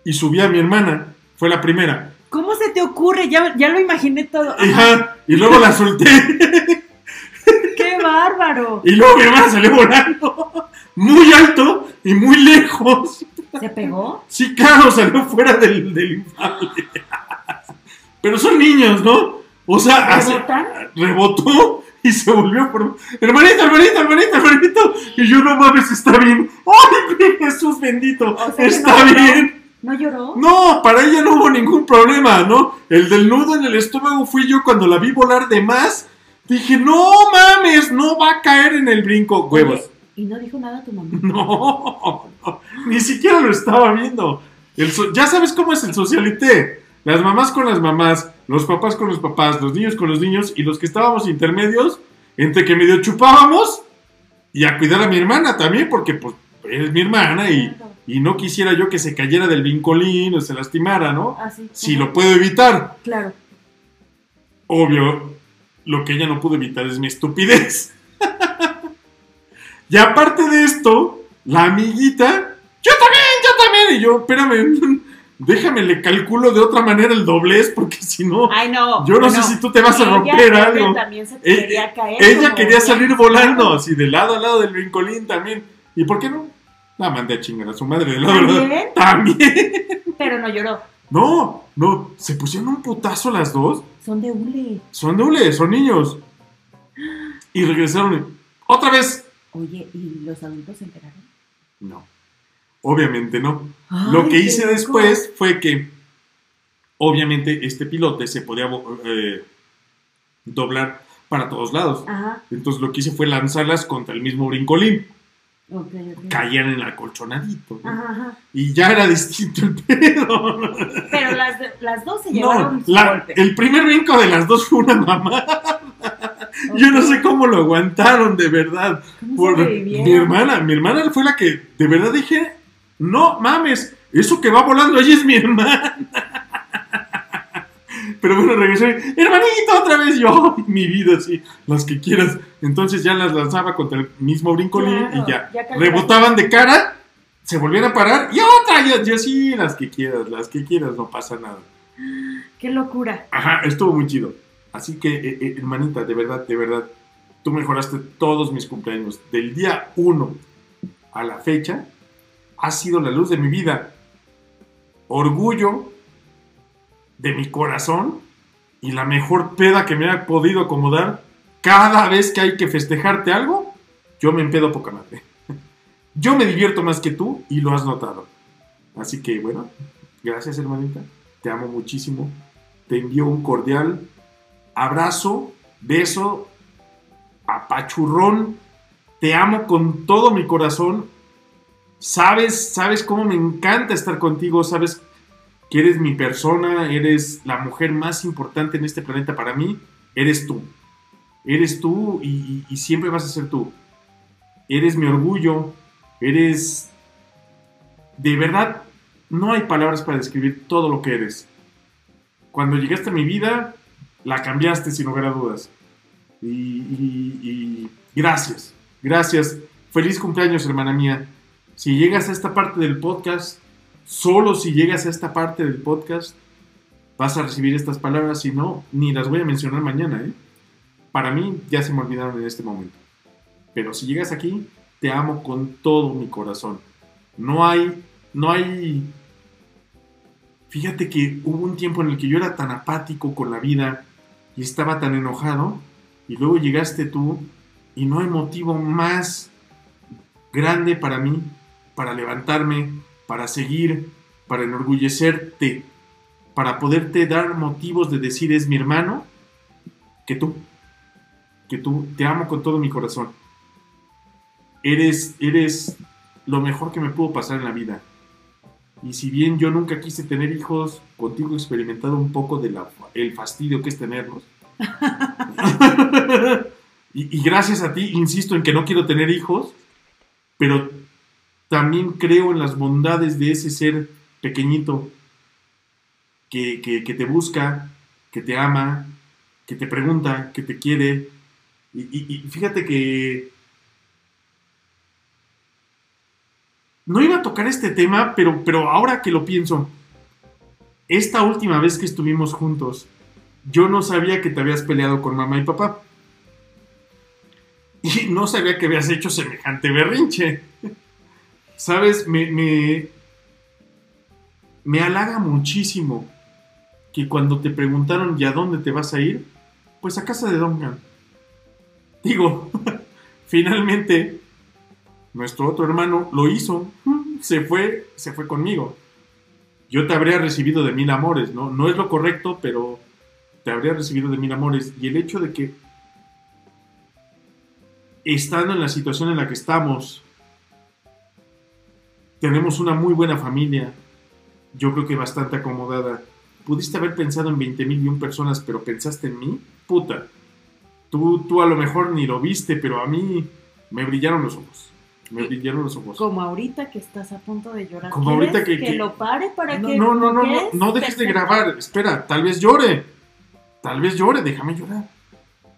y subía a mi hermana. Fue la primera. ¿Cómo se te ocurre? Ya, ya lo imaginé todo. Ajá, y luego la solté. ¡Qué bárbaro! Y luego mi hermana salió volando. Muy alto y muy lejos. ¿Se pegó? Sí, claro, salió fuera del, del inflable. Pero son niños, ¿no? O sea, rebotó y se volvió por... Hermanito, hermanito, hermanito, hermanito. Y yo, no mames, está bien. ¡Ay, Jesús bendito! O sea que está no, bien. ¿No lloró? No, para ella no hubo ningún problema, ¿no? El del nudo en el estómago fui yo cuando la vi volar de más. Dije, no mames, no va a caer en el brinco. Huevos. ¿Y no dijo nada tu mamá? No, no, ni siquiera lo estaba viendo. El so- ya sabes cómo es el socialité. Las mamás con las mamás, los papás con los papás, los niños con los niños y los que estábamos intermedios, entre que medio chupábamos y a cuidar a mi hermana también, porque pues es mi hermana y, y no quisiera yo que se cayera del vincolín o se lastimara, ¿no? Ah, sí. Si Ajá. lo puedo evitar. Claro. Obvio, lo que ella no pudo evitar es mi estupidez. y aparte de esto, la amiguita, yo también, yo también. Y yo, espérame, déjame, le calculo de otra manera el doblez, porque si no, Ay, no. yo no sé si tú te vas a romper ella algo. también se Eh, quería caer. Ella quería salir volando, así de lado a lado del brincolín también. ¿Y por qué no? La mandé a chingar a su madre de lado a lado. ¿También? También. Pero no lloró. No, no, se pusieron un putazo las dos. Son de hule. Son dobles, son niños. Y regresaron. ¡Otra vez! Oye, ¿y los adultos se enteraron? No. Obviamente no. Ay, Lo que hice después fue que, obviamente, este pilote se podía eh, doblar para todos lados. Ajá, Entonces lo que hice fue lanzarlas contra el mismo brincolín. Ok, ok. Caían en el acolchonadito. ¿no? Ajá, ajá. Y ya era distinto el pedo. Pero las, las dos se llevaron No, su la- golpe. el primer brinco de las dos fue una mamada. Yo no sé cómo lo aguantaron, de verdad. ¿Cómo Por, mi hermana, mi hermana fue la que de verdad dije, no mames, eso que va volando allí es mi hermana. Pero bueno, regresé, hermanito, otra vez yo, mi vida, sí, las que quieras. Entonces ya las lanzaba contra el mismo brincolín Claro, y ya, rebotaban de cara, se volvían a parar y otra, yo, yo sí, las que quieras, las que quieras, no pasa nada. Qué locura. Ajá, estuvo muy chido. Así que, eh, eh, hermanita, de verdad, de verdad, tú mejoraste todos mis cumpleaños. Del día 1 a la fecha, has sido la luz de mi vida. Orgullo de mi corazón y la mejor peda que me ha podido acomodar. Cada vez que hay que festejarte algo, yo me empedo poca madre. Yo me divierto más que tú y lo has notado. Así que, bueno, gracias, hermanita. Te amo muchísimo. Te envío un cordial abrazo, beso, apachurrón. Te amo con todo mi corazón. Sabes, sabes cómo me encanta estar contigo. Sabes que eres mi persona, eres la mujer más importante en este planeta para mí. Eres tú. Eres tú y, y- siempre vas a ser tú. Eres mi orgullo. Eres... De verdad, no hay palabras para describir todo lo que eres. Cuando llegaste a mi vida, la cambiaste sin lugar a dudas. Y, y- y gracias, gracias. Feliz cumpleaños, hermana mía. Si llegas a esta parte del podcast, solo si llegas a esta parte del podcast, vas a recibir estas palabras. Si no, ni las voy a mencionar mañana. ¿eh? Para mí ya se me olvidaron en este momento. Pero si llegas aquí, te amo con todo mi corazón. No hay, no hay Fíjate que hubo un tiempo en el que yo era tan apático con la vida y estaba tan enojado, y luego llegaste tú y no hay motivo más grande para mí, para levantarme, para seguir, para enorgullecerte, para poderte dar motivos de decir es mi hermano, que tú, que tú, te amo con todo mi corazón. Eres, eres lo mejor que me pudo pasar en la vida. Y si bien yo nunca quise tener hijos, contigo he experimentado un poco del fastidio que es tenerlos. y, y gracias a ti, insisto en que no quiero tener hijos, pero también creo en las bondades de ese ser pequeñito que, que- te busca, que te ama, que te pregunta, que te quiere. Y, y- y fíjate que no iba a tocar este tema, pero, pero ahora que lo pienso, esta última vez que estuvimos juntos, yo no sabía que te habías peleado con mamá y papá. Y no sabía que habías hecho semejante berrinche. Sabes, me, me, me halaga muchísimo que cuando te preguntaron ¿y a dónde te vas a ir? Pues a casa de Duncan. Digo, finalmente nuestro otro hermano lo hizo, se fue, se fue conmigo. Yo te habría recibido de mil amores, ¿no? No es lo correcto, pero te habría recibido de mil amores. Y el hecho de que, estando en la situación en la que estamos, tenemos una muy buena familia, yo creo que bastante acomodada. Pudiste haber pensado en 20 mil y un personas, pero pensaste en mí, puta. Tú, tú a lo mejor ni lo viste, pero a mí me brillaron los ojos. Me brillaron los ojos. Como ahorita que estás a punto de llorar. Como ahorita ¿Quieres que- que- lo pare para No, que. no, no, no, no, no dejes de grabar. Espera, tal vez llore. Tal vez llore, déjame llorar.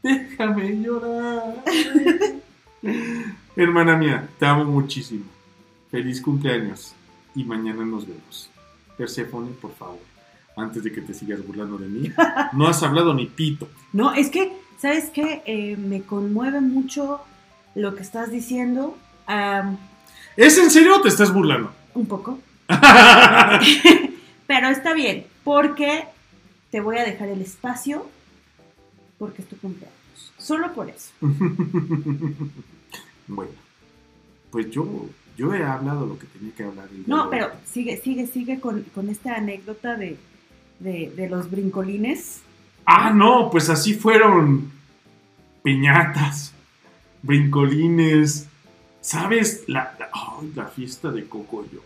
Déjame llorar. Hermana mía, te amo muchísimo. Feliz cumpleaños. Y mañana nos vemos. Perséfone, por favor. Antes de que te sigas burlando de mí. No has hablado ni pito. No, es que, ¿sabes qué? Eh, me conmueve mucho lo que estás diciendo. ¿Es en serio o te estás burlando? un poco. Pero está bien, porque te voy a dejar el espacio porque es tu cumpleaños. Solo por eso. bueno, pues yo, Yo he hablado lo que tenía que hablar. el No, pero sigue, sigue, sigue con, con esta anécdota de, de, de los brincolines. Ah, no, pues así fueron piñatas, brincolines. ¿Sabes? La, la, ay, la fiesta de Cocoyo.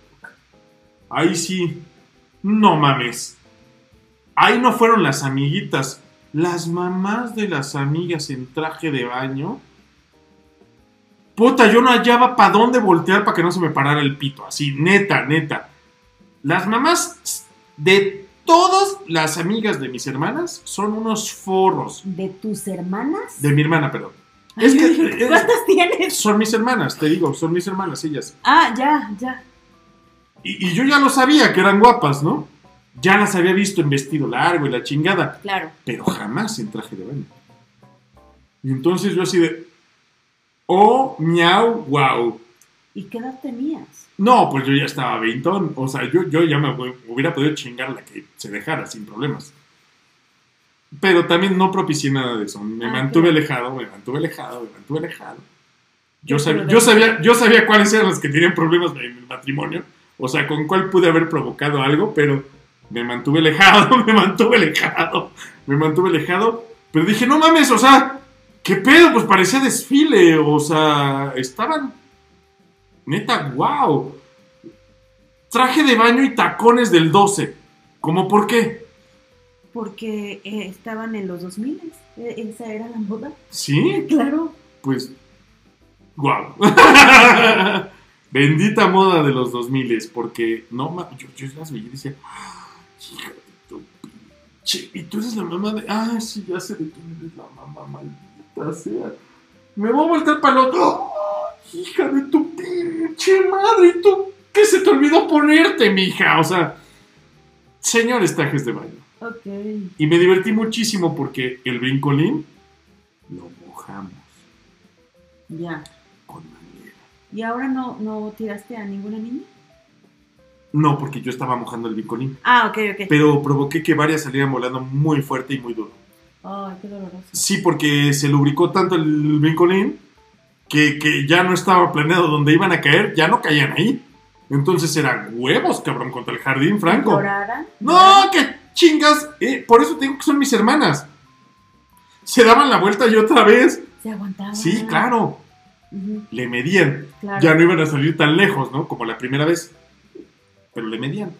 Ahí sí. No mames. Ahí no fueron las amiguitas. Las mamás de las amigas en traje de baño. Puta, yo no hallaba para dónde voltear para que no se me parara el pito. Así, neta, neta. Las mamás de todas las amigas de mis hermanas son unos forros. ¿De tus hermanas? De mi hermana, perdón. Es que- es- ¿Cuántas tienes? Son mis hermanas, te digo, son mis hermanas ellas. Ah, ya, ya. Y, y yo ya lo sabía que eran guapas, ¿no? Ya las había visto en vestido largo y la chingada, Claro. pero jamás en traje de baño. Y entonces yo así de, oh, miau, wow. ¿Y qué edad tenías? No, pues yo ya estaba veintón, o sea, yo, yo ya me hu- hubiera podido chingar la que se dejara sin problemas. Pero también no propicié nada de eso, me Ah, mantuve claro. alejado, me mantuve alejado, me mantuve alejado. Yo sabía, yo, sabía, yo sabía cuáles eran los que tenían problemas en el matrimonio, o sea, con cuál pude haber provocado algo, pero me mantuve alejado, me mantuve alejado, me mantuve alejado, pero dije, no mames, o sea, ¿qué pedo? Pues parecía desfile, o sea, estaban, neta, wow. Traje de baño y tacones del 12, ¿cómo por qué? Porque eh, estaban en los 2000. Eh, Esa era la moda. ¿Sí? Claro. Pues, wow. Bendita moda de los 2000 porque no yo, yo las veía y decía, "Ah, hija de tu pinche, y tú eres la mamá de, ah, sí, ya sé de quién eres la mamá, maldita Me voy a voltear para el otro, "Ah, hija de tu pinche madre, ¿y tú qué se te olvidó ponerte, mija? O sea, señores trajes de baño. Ok. Y me divertí muchísimo porque el brincolín lo mojamos Ya. con manguera. ¿Y ahora no, no tiraste a ninguna niña? No, porque yo estaba mojando el brincolín. Ah, ok, ok. Pero provoqué que varias salieran volando muy fuerte y muy duro. Ay, qué doloroso. Sí, porque se lubricó tanto el brincolín que, que ya no estaba planeado donde iban a caer, ya no caían ahí. Entonces eran huevos, cabrón, contra el jardín franco. ¿Lloraran? No, que chingas. Eh, por eso te digo que son mis hermanas. Se daban la vuelta y otra vez. Se aguantaban. Sí, claro. Le medían. claro. Ya no iban a salir tan lejos, ¿no? Como la primera vez. Pero le medían.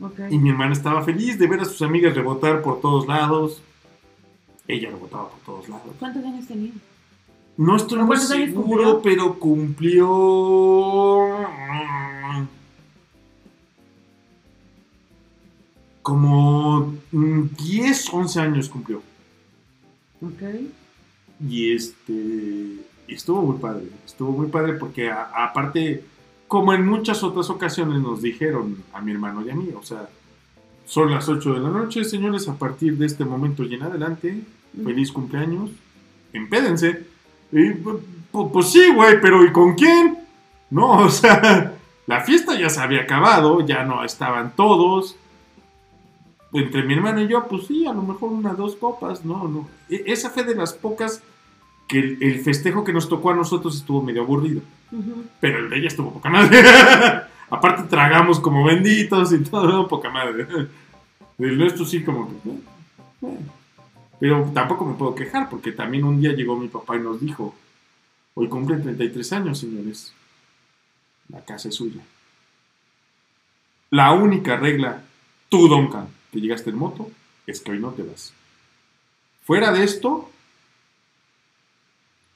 Ok. Y mi hermana estaba feliz de ver a sus amigas rebotar por todos lados. Ella rebotaba por todos lados. ¿Cuántos años tenía? No estoy ¿Pero muy seguro, pero cumplió. Como mm, 10, 11 años cumplió. Ok. Y este. Estuvo muy padre. Estuvo muy padre porque, aparte, como en muchas otras ocasiones nos dijeron a mi hermano y a mí, o sea, son las 8 de la noche, señores, a partir de este momento y en adelante, feliz cumpleaños, empédense. Y, pu- pu- pues sí, güey, pero ¿y con quién? No, o sea, la fiesta ya se había acabado, ya no estaban todos. Entre mi hermano y yo, pues sí, a lo mejor una, dos copas, no, no. E- esa fue de las pocas que el, el festejo que nos tocó a nosotros estuvo medio aburrido, pero el de ella estuvo poca madre. Aparte tragamos como benditos y todo, poca madre. El nuestro sí como que... eh, eh. Pero tampoco me puedo quejar porque también un día llegó mi papá y nos dijo, hoy cumplen 33 años, señores. La casa es suya. La única regla, tú, Duncan, que llegaste en moto, es que hoy no te vas. Fuera de esto,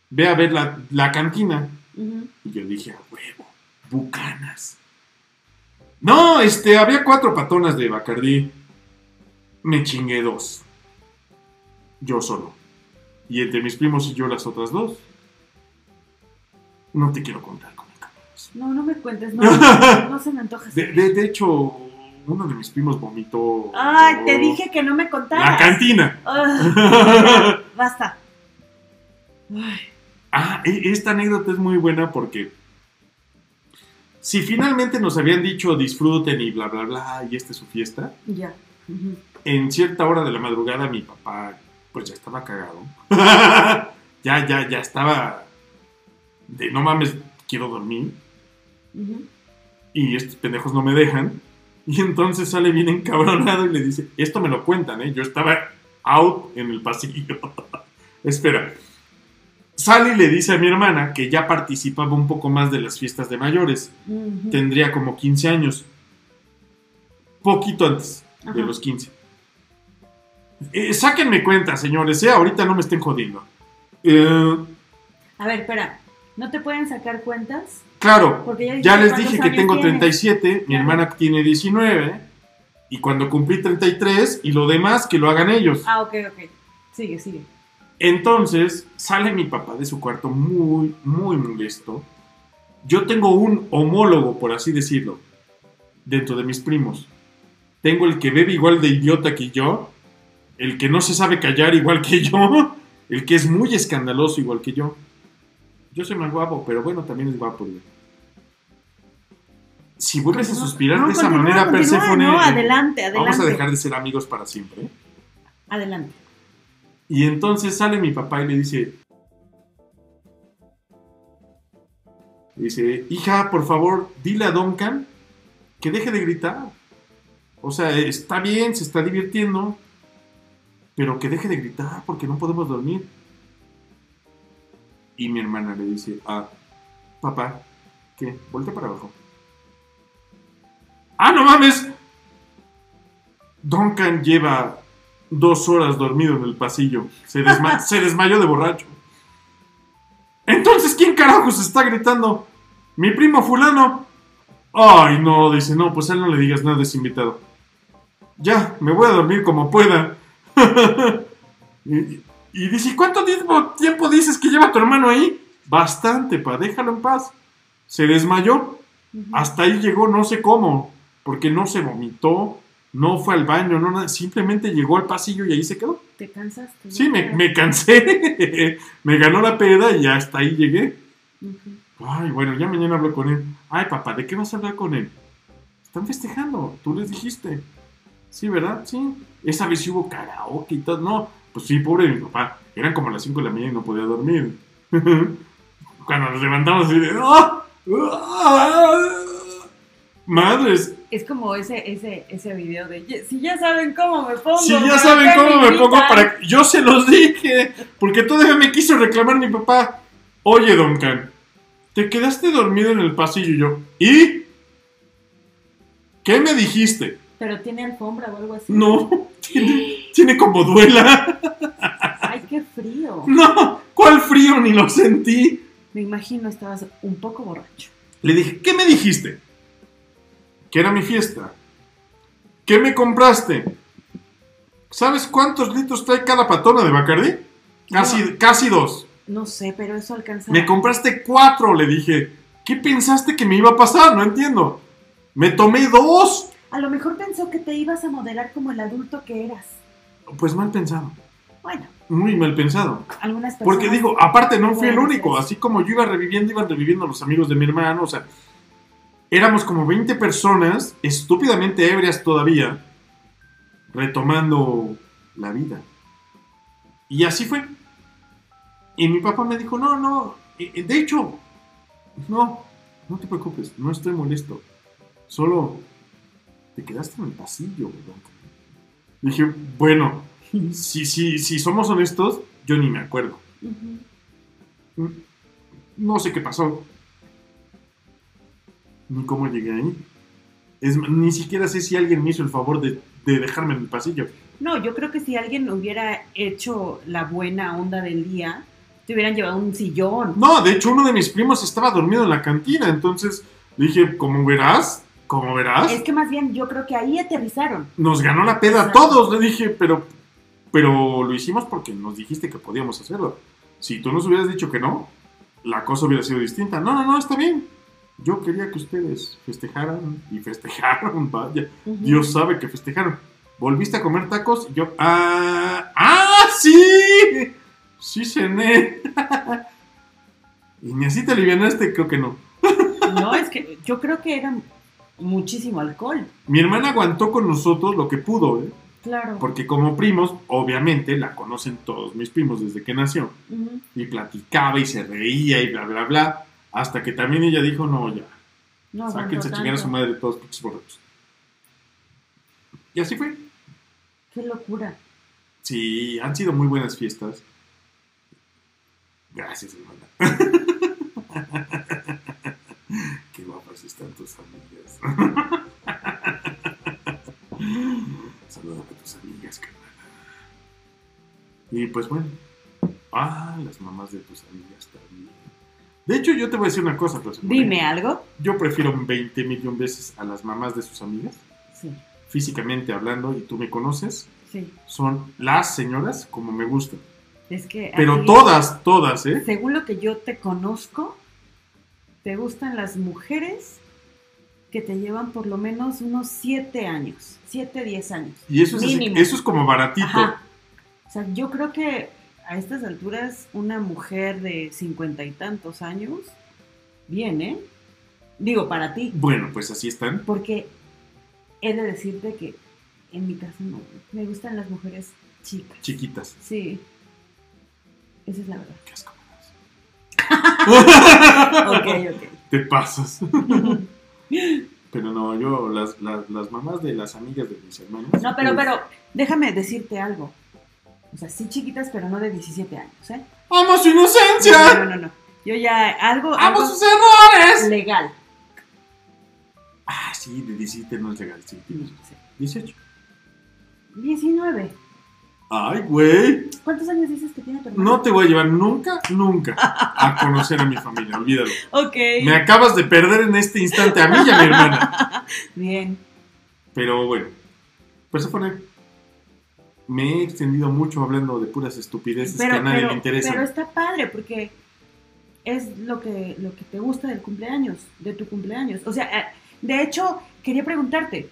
ve a ver la, la cantina. Y yo dije, a huevo, bucanas. No, este, había cuatro patonas de Bacardí. Me chingué dos. Yo solo. Y entre mis primos y yo las otras dos. No te quiero contar cómo acabamos. No, no me cuentes, no, no, no se me antoja. De, de- de hecho, uno de mis primos vomitó. Ay, te dije que no me contaras. La cantina. Basta. Ay, Ah, e- esta anécdota es muy buena porque si finalmente nos habían dicho disfruten y bla, bla, bla, y esta es su fiesta, ya. En cierta hora de la madrugada mi papá pues ya estaba cagado. ya, ya, ya estaba de no mames, quiero dormir. Y estos pendejos no me dejan. Y entonces sale bien encabronado y le dice, esto me lo cuentan, ¿eh? Yo estaba out en el pasillo. Espera. Sale y le dice a mi hermana que ya participaba un poco más de las fiestas de mayores. Tendría como 15 años. Poquito antes de los 15. Eh, sáquenme cuenta, señores, ¿eh? Ahorita no me estén jodiendo. Eh, A ver, espera. ¿No te pueden sacar cuentas? claro, ya, ya les dije que tengo tienes. 37, mi Claro. hermana tiene 19, y cuando cumplí 33, y lo demás que lo hagan ellos. Ah, ok, ok. Sigue, sigue. Entonces sale mi papá de su cuarto muy, muy molesto. Yo tengo un homólogo, por así decirlo, dentro de mis primos. Tengo el que bebe igual de idiota que yo, el que no se sabe callar igual que yo, el que es muy escandaloso igual que yo. Yo soy más guapo, pero bueno, también es guapo. Si vuelves a suspirar No, de esa manera, Perséfone, No, adelante, adelante. vamos a dejar de ser amigos para siempre. ¿eh? Adelante. Y entonces sale mi papá y le dice, dice, hija, por favor, dile a Duncan que deje de gritar. O sea, está bien, se está divirtiendo, pero que deje de gritar porque no podemos dormir. Y mi hermana le dice, ah, papá, ¿qué? Voltea para abajo. ¡Ah, no mames! Duncan lleva dos horas dormido en el pasillo. Se, desma- se desmayó de borracho. Entonces, ¿quién carajos está gritando? Mi primo fulano. Ay, no, dice, no, pues a él no le digas nada, es invitado. Ya, me voy a dormir como pueda. y, y dice, ¿cuánto tiempo, tiempo dices que lleva tu hermano ahí? Bastante, pa, déjalo en paz. Se desmayó. Hasta ahí llegó, no sé cómo, porque no se vomitó, no fue al baño, no nada, simplemente llegó al pasillo y ahí se quedó. ¿Te cansaste? Sí, me, me cansé, me ganó la peda y hasta ahí llegué. Ay, bueno, ya mañana hablo con él. Ay, papá, ¿de qué vas a hablar con él? Están festejando, tú les dijiste. Sí, ¿verdad? Sí. Esa vez sí hubo karaoke y todo. No, pues sí, pobre mi papá. Eran como las 5 de la mañana y no podía dormir. Cuando nos levantamos así de... ¡Ah! ¡Ah! Madres, Es como ese, ese, ese video de "Ye- si ya saben cómo me pongo. Si ya ¿para saben cómo me invitan?". pongo para... Yo se los dije, porque todavía me quiso reclamar mi papá. Oye, Duncan, te quedaste dormido en el pasillo y yo. ¿Y? ¿Qué me dijiste? Pero tiene alfombra o algo así. No, tiene, tiene como duela. Ay, qué frío. No, ¿cuál frío? Ni lo sentí. Me imagino estabas un poco borracho. Le dije, ¿qué me dijiste? Que era mi fiesta. ¿Qué me compraste? ¿Sabes cuántos litros trae cada patona de Bacardi? Casi, casi dos. No sé, pero eso alcanza. Me compraste cuatro, le dije. ¿Qué pensaste que me iba a pasar? No entiendo. Me tomé dos. A lo mejor pensó que te ibas a modelar como el adulto que eras. Pues mal pensado. Bueno, Muy mal pensado. algunas personas. Porque digo, aparte no fui el único. Así como yo iba reviviendo, iban reviviendo los amigos de mi hermano. O sea, éramos como 20 personas, estúpidamente ebrias todavía, retomando la vida. Y así fue. Y mi papá me dijo, no, no, eh, eh, de hecho, no, no te preocupes, no estoy molesto. Solo te quedaste en el pasillo, ¿verdad? Dije, bueno, si, si, si somos honestos, yo ni me acuerdo. No sé qué pasó. Ni cómo llegué ahí. Es, ni siquiera sé si alguien me hizo el favor de, de dejarme en el pasillo. No, yo creo que si alguien hubiera hecho la buena onda del día, te hubieran llevado un sillón. No, de hecho uno de mis primos estaba dormido en la cantina, entonces dije, como verás, como verás, Es que más bien yo creo que ahí aterrizaron. nos ganó la peda a todos. Le dije, pero, pero lo hicimos porque nos dijiste que podíamos hacerlo. Si tú nos hubieras dicho que no, la cosa hubiera sido distinta. No, no, no, está bien. Yo quería que ustedes festejaran y festejaron, vaya. Ujú. Dios sabe que festejaron. ¿Volviste a comer tacos? Y yo, ¡ah! ¡Ah, sí! Sí cené. y ni así te alivianaste, creo que no. No, es que yo creo que era muchísimo alcohol. Mi hermana aguantó con nosotros lo que pudo, ¿eh? Claro. Porque como primos, obviamente la conocen todos mis primos desde que nació. Y platicaba y se reía y bla, bla, bla. Hasta que también ella dijo, no, ya. No Sáquense a chingar a su madre todos pinches borrachos. Y así fue. Qué locura. Sí, han sido muy buenas fiestas. Gracias, hermana. Están tus amigas. Saluda a tus amigas, carnal. Y pues bueno. Ah, las mamás de tus amigas también. De hecho, yo te voy a decir una cosa, pues. Dime algo. Yo prefiero 20 millón veces a las mamás de sus amigas, Sí, físicamente hablando, y tú me conoces, sí. son las señoras como me gustan. Es que. Pero todas, todas, ¿eh? Según lo que yo te conozco, te gustan las mujeres que te llevan por lo menos unos 7 años. 7, 10 años. Y eso es, así- Mínimo. eso es como baratito. Ajá. O sea, yo creo que a estas alturas una mujer de cincuenta y tantos años, bien, ¿eh? Digo, para ti, Bueno, pues así están. porque he de decirte que en mi caso no, me gustan las mujeres chicas. Chiquitas. Sí. Esa es la verdad. Qué asco. Ok, ok. Te pasas. Pero no, yo, las, las, las mamás de las amigas de mis hermanos. No, pero, pues, pero, déjame decirte algo. O sea, sí chiquitas, pero no de 17 años, ¿eh? ¡Amo su No, inocencia! no, no, no. Yo ya, algo, ¡Amo algo sus errores! legal. Ah, sí, de 17 no es legal. Sí, tienes razón. 18. 19. Ay, güey. ¿Cuántos años dices que tiene tu hermano? No te voy a llevar nunca, nunca a conocer a mi familia. Olvídalo. Ok. Me acabas de perder en este instante a mí y a mi hermana. Bien. Pero bueno, pues se pone. Me he extendido mucho hablando de puras estupideces que a nadie pero, le interesan. pero está padre porque es lo que, lo que te gusta del cumpleaños, de tu cumpleaños. O sea, eh, de hecho, quería preguntarte,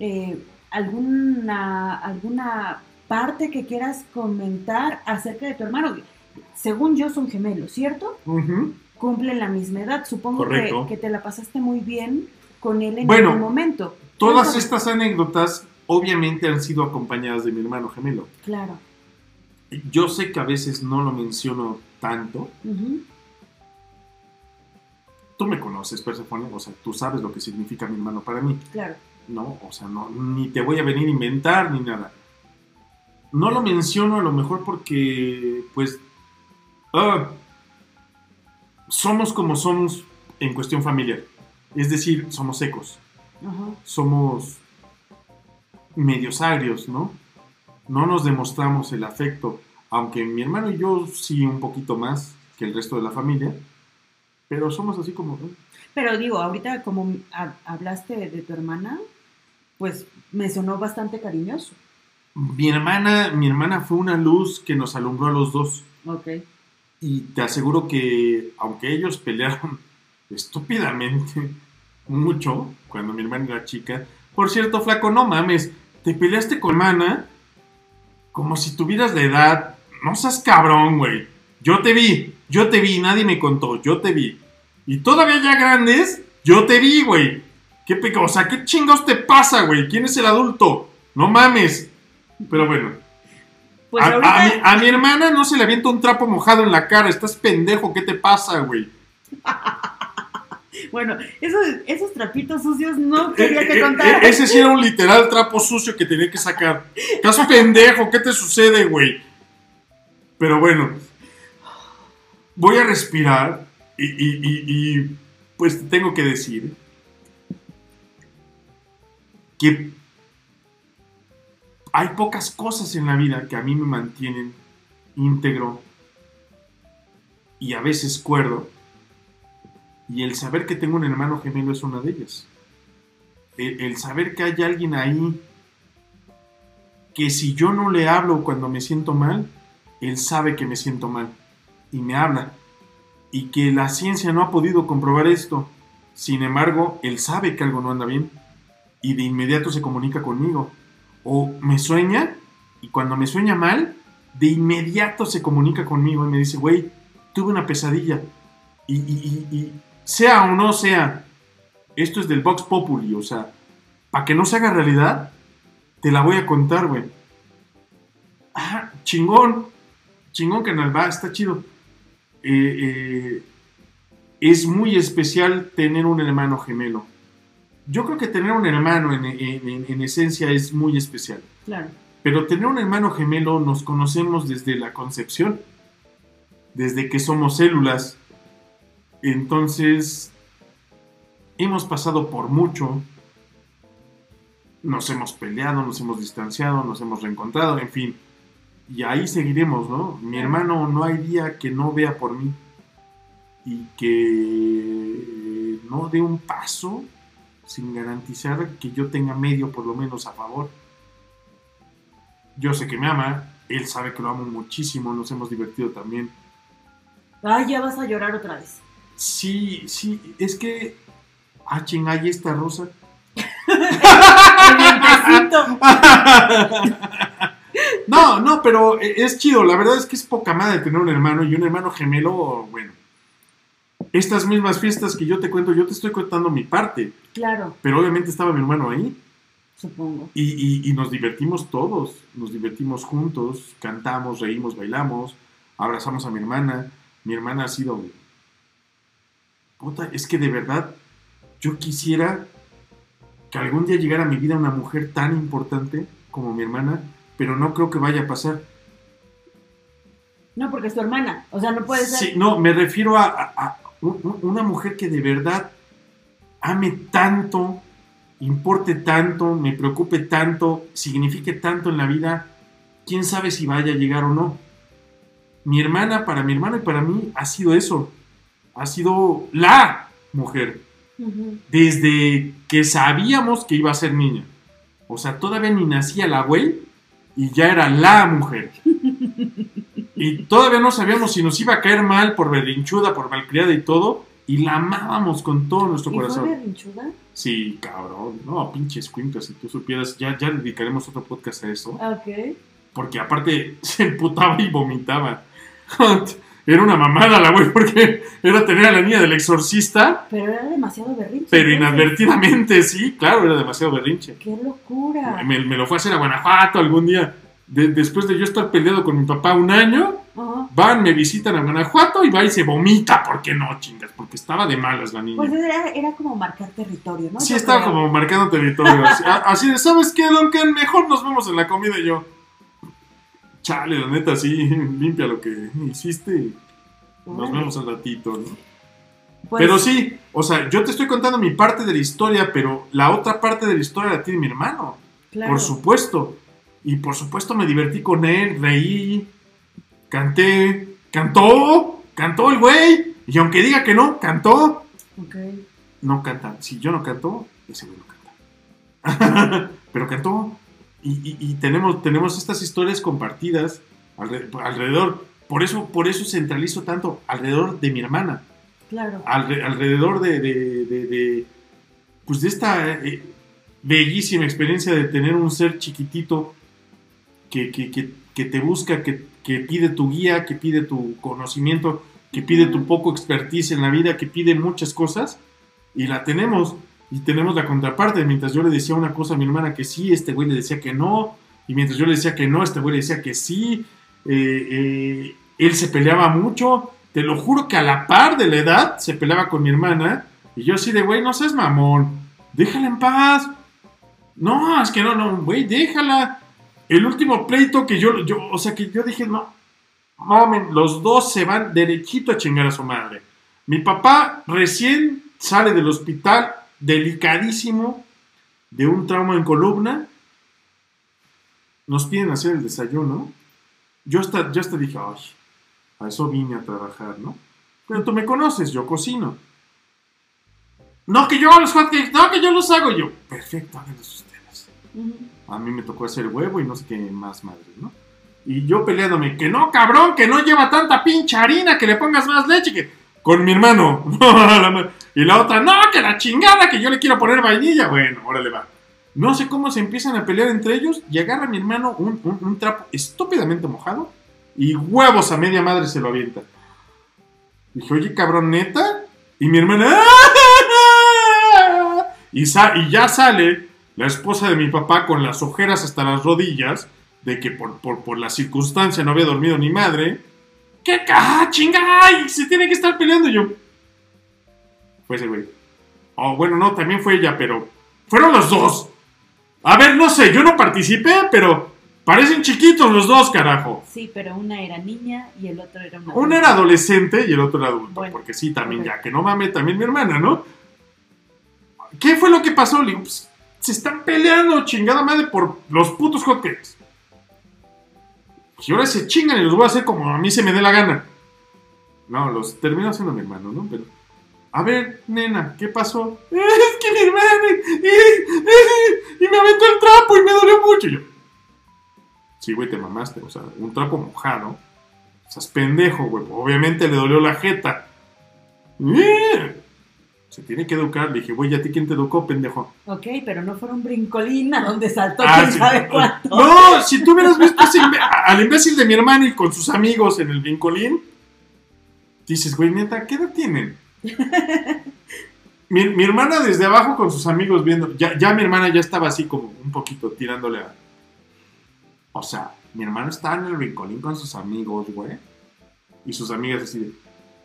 eh, ¿alguna, ¿alguna parte que quieras comentar acerca de tu hermano? Según yo son gemelos, ¿cierto? Ujú. Cumplen la misma edad. Supongo que, te la pasaste muy bien con él en Bueno, algún momento. Todas estas anécdotas obviamente han sido acompañadas de mi hermano gemelo. Claro. Yo sé que a veces no lo menciono tanto. Tú me conoces, Persephone, o sea, tú sabes lo que significa mi hermano para mí. Claro. No, o sea, no, ni te voy a venir a inventar ni nada. No lo menciono a lo mejor porque, pues, ah, somos como somos en cuestión familiar. Es decir, somos secos, somos medios agrios, ¿no? No nos demostramos el afecto, aunque mi hermano y yo sí un poquito más que el resto de la familia, pero somos así como... Pero digo, ahorita como ha- hablaste de tu hermana, pues me sonó bastante cariñoso. Mi hermana, mi hermana fue una luz que nos alumbró a los dos. Ok. Y te aseguro que, aunque ellos pelearon estúpidamente mucho cuando mi hermana era chica, por cierto, flaco, no mames, te peleaste con hermana como si tuvieras la edad. No seas cabrón, güey. Yo te vi, yo te vi, nadie me contó, yo te vi. Y todavía ya grandes, yo te vi, güey. ¿Qué O sea, ¿qué chingados te pasa, güey? ¿Quién es el adulto? No mames. Pero bueno. Pues a, a ahorita, mi, a mi hermana no se le avienta un trapo mojado en la cara. Estás pendejo, ¿qué te pasa, güey? bueno, esos, esos trapitos sucios no Eh, quería eh, que eh, contaras. ese sí era un literal trapo sucio que tenía que sacar. Estás pendejo, ¿qué te sucede, güey? Pero bueno, voy a respirar y, y- y- y, pues te tengo que decir que hay pocas cosas en la vida que a mí me mantienen íntegro y a veces cuerdo. Y el saber que tengo un hermano gemelo es una de ellas. El, el saber que hay alguien ahí que si yo no le hablo cuando me siento mal, él sabe que me siento mal y me habla. Y que la ciencia no ha podido comprobar esto. Sin embargo, él sabe que algo no anda bien y de inmediato se comunica conmigo. O me sueña y cuando me sueña mal, de inmediato se comunica conmigo y me dice, güey, tuve una pesadilla. Y, y- sea o no sea, esto es del Vox Populi, o sea, para que no se haga realidad, te la voy a contar, güey. Ah, chingón, chingón, canal, va, está chido. Eh, eh, es muy especial tener un hermano gemelo. Yo creo que tener un hermano en, en- en esencia es muy especial. Claro. Pero tener un hermano gemelo nos conocemos desde la concepción, desde que somos células. Entonces, hemos pasado por mucho, nos hemos peleado, nos hemos distanciado, nos hemos reencontrado, en fin. Y ahí seguiremos, ¿no? Mi hermano no hay día que no vea por mí y que no dé un paso sin garantizar que yo tenga medio por lo menos a favor. Yo sé que me ama, él sabe que lo amo muchísimo, nos hemos divertido también. Ay, ya vas a llorar otra vez. Sí, sí, es que... Ah, chinga, ahí está Rosa. No, no, pero es chido. La verdad es que es poca madre tener un hermano y un hermano gemelo, bueno. Estas mismas fiestas que yo te cuento, yo te estoy contando mi parte. Claro, Pero obviamente estaba mi hermano ahí. supongo. Y, y- y nos divertimos todos. Nos divertimos juntos. Cantamos, reímos, bailamos. Abrazamos a mi hermana. Mi hermana ha sido... Puta, es que de verdad yo quisiera que algún día llegara a mi vida una mujer tan importante como mi hermana, pero no creo que vaya a pasar. No, porque es tu hermana. O sea, no puede ser. Sí, no, me refiero a, una mujer que de verdad ame tanto, importe tanto, me preocupe tanto, signifique tanto en la vida, quién sabe si vaya a llegar o no. Mi hermana, para mi hermana y para mí, ha sido eso. Ha sido la mujer. Desde que sabíamos que iba a ser niña. O sea, todavía ni nacía la güey y ya era la mujer. Y todavía no sabíamos si nos iba a caer mal por berrinchuda, por malcriada y todo. Y la amábamos con todo nuestro ¿Y fue corazón. berrinchuda? Sí, cabrón. No, pinches cuincas, si tú supieras, ya, ya dedicaremos otro podcast a eso. Ok. Porque aparte se emputaba y vomitaba. Era una mamada la güey, porque era tener a la niña del exorcista, Pero era demasiado berrinche. pero inadvertidamente, sí, claro, era demasiado berrinche. ¡Qué locura! Me, me lo fue a hacer a Guanajuato algún día. De- después de yo estar peleado con mi papá un año, van, me visitan a Guanajuato y va y se vomita. ¿Por qué no, chingas? Porque estaba de malas la niña. Pues era, era como marcar territorio, ¿no? Sí, Yo estaba creo. como marcando territorio. Así, de, ¿sabes qué, Duncan? Mejor nos vemos en la comida y yo. Chale, la neta, sí, limpia lo que hiciste. Nos Órale. vemos al ratito, ¿no? Pues, Pero sí, o sea, yo te estoy contando mi parte de la historia, pero la otra parte de la historia la tiene mi hermano. claro. Por supuesto. Y por supuesto me divertí con él, reí, canté, cantó, cantó el güey. Y aunque diga que no, cantó. Ok. No canta. Si yo no canto, ese güey no canta. Pero cantó. Y, y- y tenemos, tenemos estas historias compartidas alre- alrededor. Por eso, por eso centralizo tanto alrededor de mi hermana. Claro. alre- alrededor de, de- de- de, pues de esta eh, bellísima experiencia de tener un ser chiquitito que, que- que- que te busca, que, que pide tu guía, que pide tu conocimiento, que pide tu poco expertise en la vida, que pide muchas cosas, y la tenemos, y tenemos la contraparte. Mientras yo le decía una cosa a mi hermana que sí, este güey le decía que no, y mientras yo le decía que no, este güey le decía que sí, eh, eh, él se peleaba mucho, te lo juro que a la par de la edad se peleaba con mi hermana, y yo así de, güey, no seas mamón, déjala en paz. No, es que no, no, güey, déjala. El último pleito que yo, yo, o sea, que yo dije, no, mamen, los dos se van derechito a chingar a su madre. Mi papá recién sale del hospital, delicadísimo, de un trauma en columna. Nos piden hacer el desayuno. Yo hasta, yo hasta dije, ay, a eso vine a trabajar, ¿no? Pero tú me conoces, yo cocino. No, que yo los hotcakes, no, que yo los hago yo. Perfecto, háganlos A mí me tocó hacer huevo y no sé qué más madres, ¿no? Y yo peleándome, que no, cabrón, que no lleva tanta pinche harina, que le pongas más leche, que... Con mi hermano. Y la otra, no, que la chingada, que yo le quiero poner vainilla. Bueno, órale va. No sé cómo se empiezan a pelear entre ellos y agarra mi hermano un, trapo estúpidamente mojado y huevos a media madre se lo avienta. Dije, oye, cabrón, neta. Y mi hermana, ¡ah! y ya sale la esposa de mi papá con las ojeras hasta las rodillas, de que por, por, por la circunstancia no había dormido ni madre. ¿Qué ca- ah, chinga? Y se tiene que estar peleando yo. Fue ese güey. Oh, bueno, no, también fue ella, pero fueron los dos. A ver, no sé, yo no participé, pero parecen chiquitos los dos, carajo. Sí, pero una era niña y el otro era una. Uno era adolescente y el otro era adulto. Bueno, porque sí, también ya, que no mames, también mi hermana, ¿no? ¿Qué fue lo que pasó? Le digo, pues, se están peleando, chingada madre, por los putos hotcakes. Y ahora se chingan y los voy a hacer como a mí se me dé la gana. No, los terminó haciendo mi hermano, ¿no? Pero, a ver, nena, ¿qué pasó? Es que mi hermana. Y, y me aventó el trapo y me dolió mucho. Y yo, sí, güey, te mamaste. O sea, un trapo mojado. O sea, es pendejo, güey. Obviamente le dolió la jeta. Se tiene que educar. Le dije, güey, ¿y a ti quién te educó, pendejo? Ok, pero no fueron brincolín a donde saltó Ah, quién sí. sabe cuánto. No, si tú hubieras visto ese al imbécil de mi hermano y con sus amigos en el vincolín, dices, güey, neta, ¿qué edad tienen? Mi, mi hermana desde abajo con sus amigos viendo, ya, ya mi hermana ya estaba así como un poquito tirándole a... O sea, mi hermano estaba en el vincolín con sus amigos, güey. Y sus amigas así de,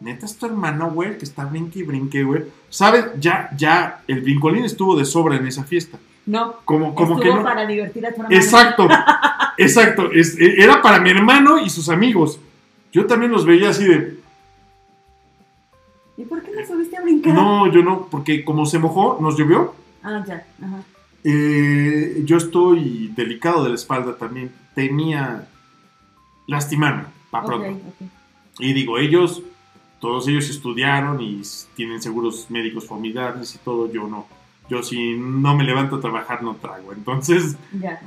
neta es tu hermano, güey, que está brinque y brinque, güey. ¿Sabes? Ya, ya, el vincolín estuvo de sobra en esa fiesta. No, Como, como que no... para divertir a tu hermano. Exacto, exacto. es- e- era para mi hermano y sus amigos. Yo también los veía así de, ¿Y por qué no subiste a brincar? no, yo no, porque como se mojó, nos llovió. Ah, ya. Ajá. eh, yo estoy delicado de la espalda también. Tenía lastimarme, para Ok, pronto. Y digo, ellos, todos ellos estudiaron y tienen seguros médicos formidables y todo. Yo no. Yo si no me levanto a trabajar no trago. Entonces,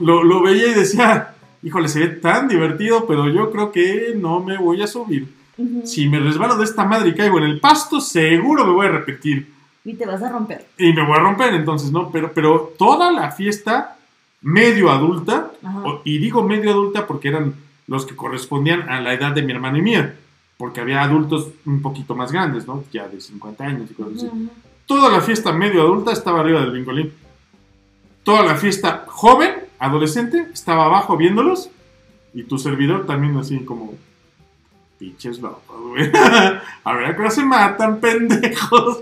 lo, lo veía y decía, híjole, se ve tan divertido, pero yo creo que no me voy a subir. Ujú. Si me resbalo de esta madre y caigo en el pasto, seguro me voy a repetir Y te vas a romper. y me voy a romper, entonces, ¿no? Pero, pero toda la fiesta medio adulta, Ajá. y digo medio adulta porque eran los que correspondían a la edad de mi hermano y mía, porque había adultos un poquito más grandes, ¿no? Ya de 50 años y cosas así. Toda la fiesta medio adulta estaba arriba del bingolín. Toda la fiesta joven, adolescente, estaba abajo viéndolos. Y tu servidor también así como... Pinches locos, güey. A ver, acá se matan, pendejos.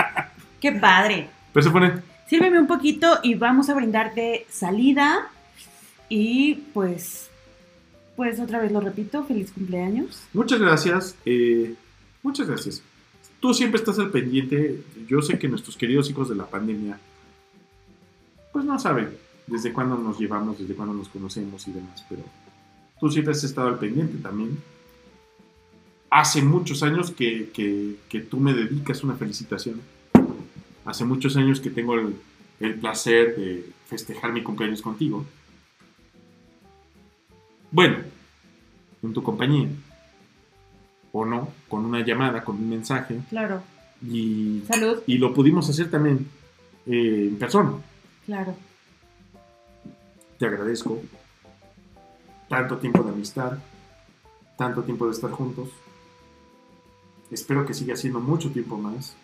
Qué padre. Pero se pone... Sírveme un poquito y vamos a brindar de salida. Y pues, pues otra vez lo repito, feliz cumpleaños. Muchas gracias. eh, muchas gracias. Tú siempre estás al pendiente. Yo sé que nuestros queridos hijos de la pandemia, pues no saben desde cuándo nos llevamos, desde cuándo nos conocemos y demás, pero tú siempre has estado al pendiente también. Hace muchos años que, que- tú me dedicas una felicitación. Hace muchos años que tengo el placer de festejar mi cumpleaños contigo. Bueno, en tu compañía o no, con una llamada, con un mensaje, Claro. y, Salud. y lo pudimos hacer también eh, en persona. Claro. Te agradezco tanto tiempo de amistad, tanto tiempo de estar juntos. Espero que siga siendo mucho tiempo más.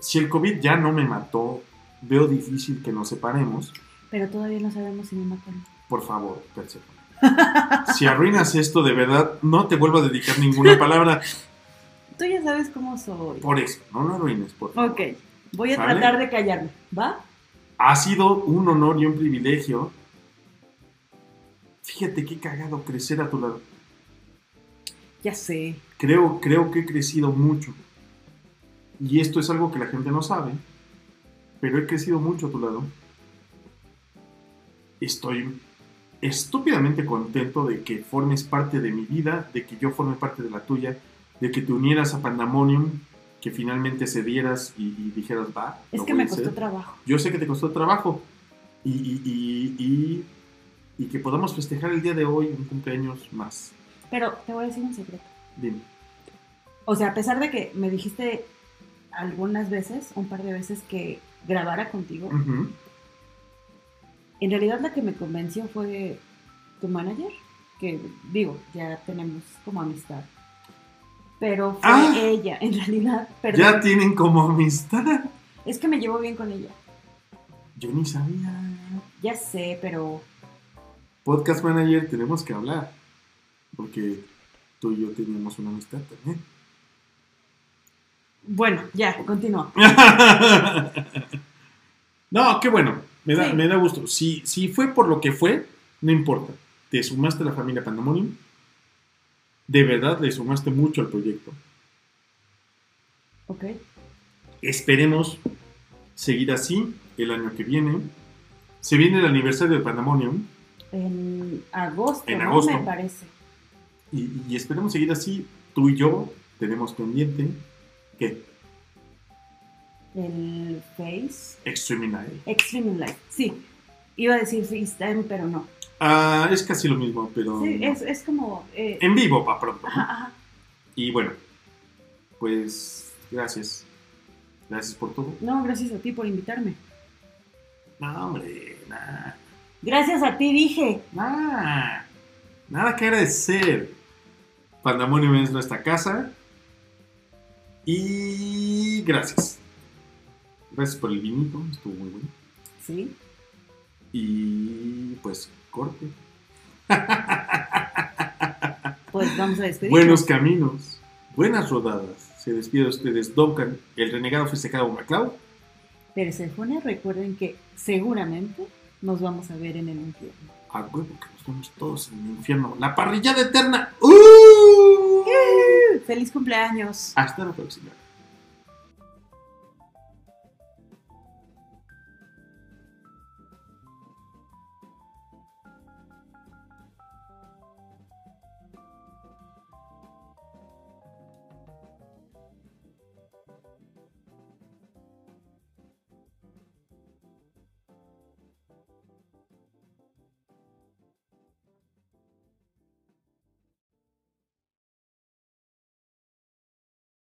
Si el COVID ya no me mató, veo difícil que nos separemos. Pero todavía no sabemos si me matan. Por favor, Persephone. Si arruinas esto de verdad, no te vuelvo a dedicar ninguna palabra. Tú ya sabes cómo soy. Por eso, no lo arruines, por favor. Ok. Voy a ¿Sale? tratar de callarme. ¿Va? Ha sido un honor y un privilegio. Fíjate qué cagado crecer a tu lado. Ya sé. Creo, creo que he crecido mucho. Y esto es algo que la gente no sabe. Pero he crecido mucho a tu lado. Estoy estúpidamente contento de que formes parte de mi vida, de que yo forme parte de la tuya, de que te unieras a Pandemonium, que finalmente cedieras y, y dijeras, va. Es lo que voy me a costó hacer". trabajo. Yo sé que te costó trabajo. Y, y- y- que podamos festejar el día de hoy un cumpleaños más. Pero te voy a decir un secreto. Dime. O sea, a pesar de que me dijiste algunas veces, un par de veces que grabara contigo, Ujú. En realidad la que me convenció fue tu manager, que digo, ya tenemos como amistad. Pero fue Ah. ella, en realidad, perdón. Ya tienen como amistad. Es que me llevo bien con ella. Yo ni sabía. Ya sé, pero Podcast Manager, tenemos que hablar. Porque tú y yo teníamos una amistad también. Bueno, ya, continúa. no, qué bueno. Me da, Sí. me da gusto. Si, si fue por lo que fue, no importa. Te sumaste a la familia Pandemonium. De verdad le sumaste mucho al proyecto. Ok. Esperemos seguir así el año que viene. Se viene el aniversario de Pandemonium En agosto, En ¿no? agosto. Me parece. y, y esperemos seguir así. Tú y yo tenemos pendiente que El Face. Extreme Night. Extreme Life. Sí. Iba a decir FaceTime, pero no. Ah, es casi lo mismo, pero Sí, es, es como. eh, en vivo para pronto. ¿no? ajá, ajá. Y bueno, pues gracias. Gracias por todo. No, gracias a ti por invitarme. No, hombre, nada. Gracias a ti, dije. Nada. Nada que agradecer. Pandemonium es nuestra casa. Y gracias. Gracias por el vinito, estuvo muy bueno. Sí. Y pues corte. Pues vamos a despedirnos. Buenos caminos, buenas rodadas. Se despide de ustedes Duncan, el renegado festejado MacLeod. Persephone, recuerden que seguramente nos vamos a ver en el infierno. A huevo que nos vemos todos en el infierno. La parrillada eterna. ¡Uh! ¡Feliz cumpleaños! Hasta la próxima.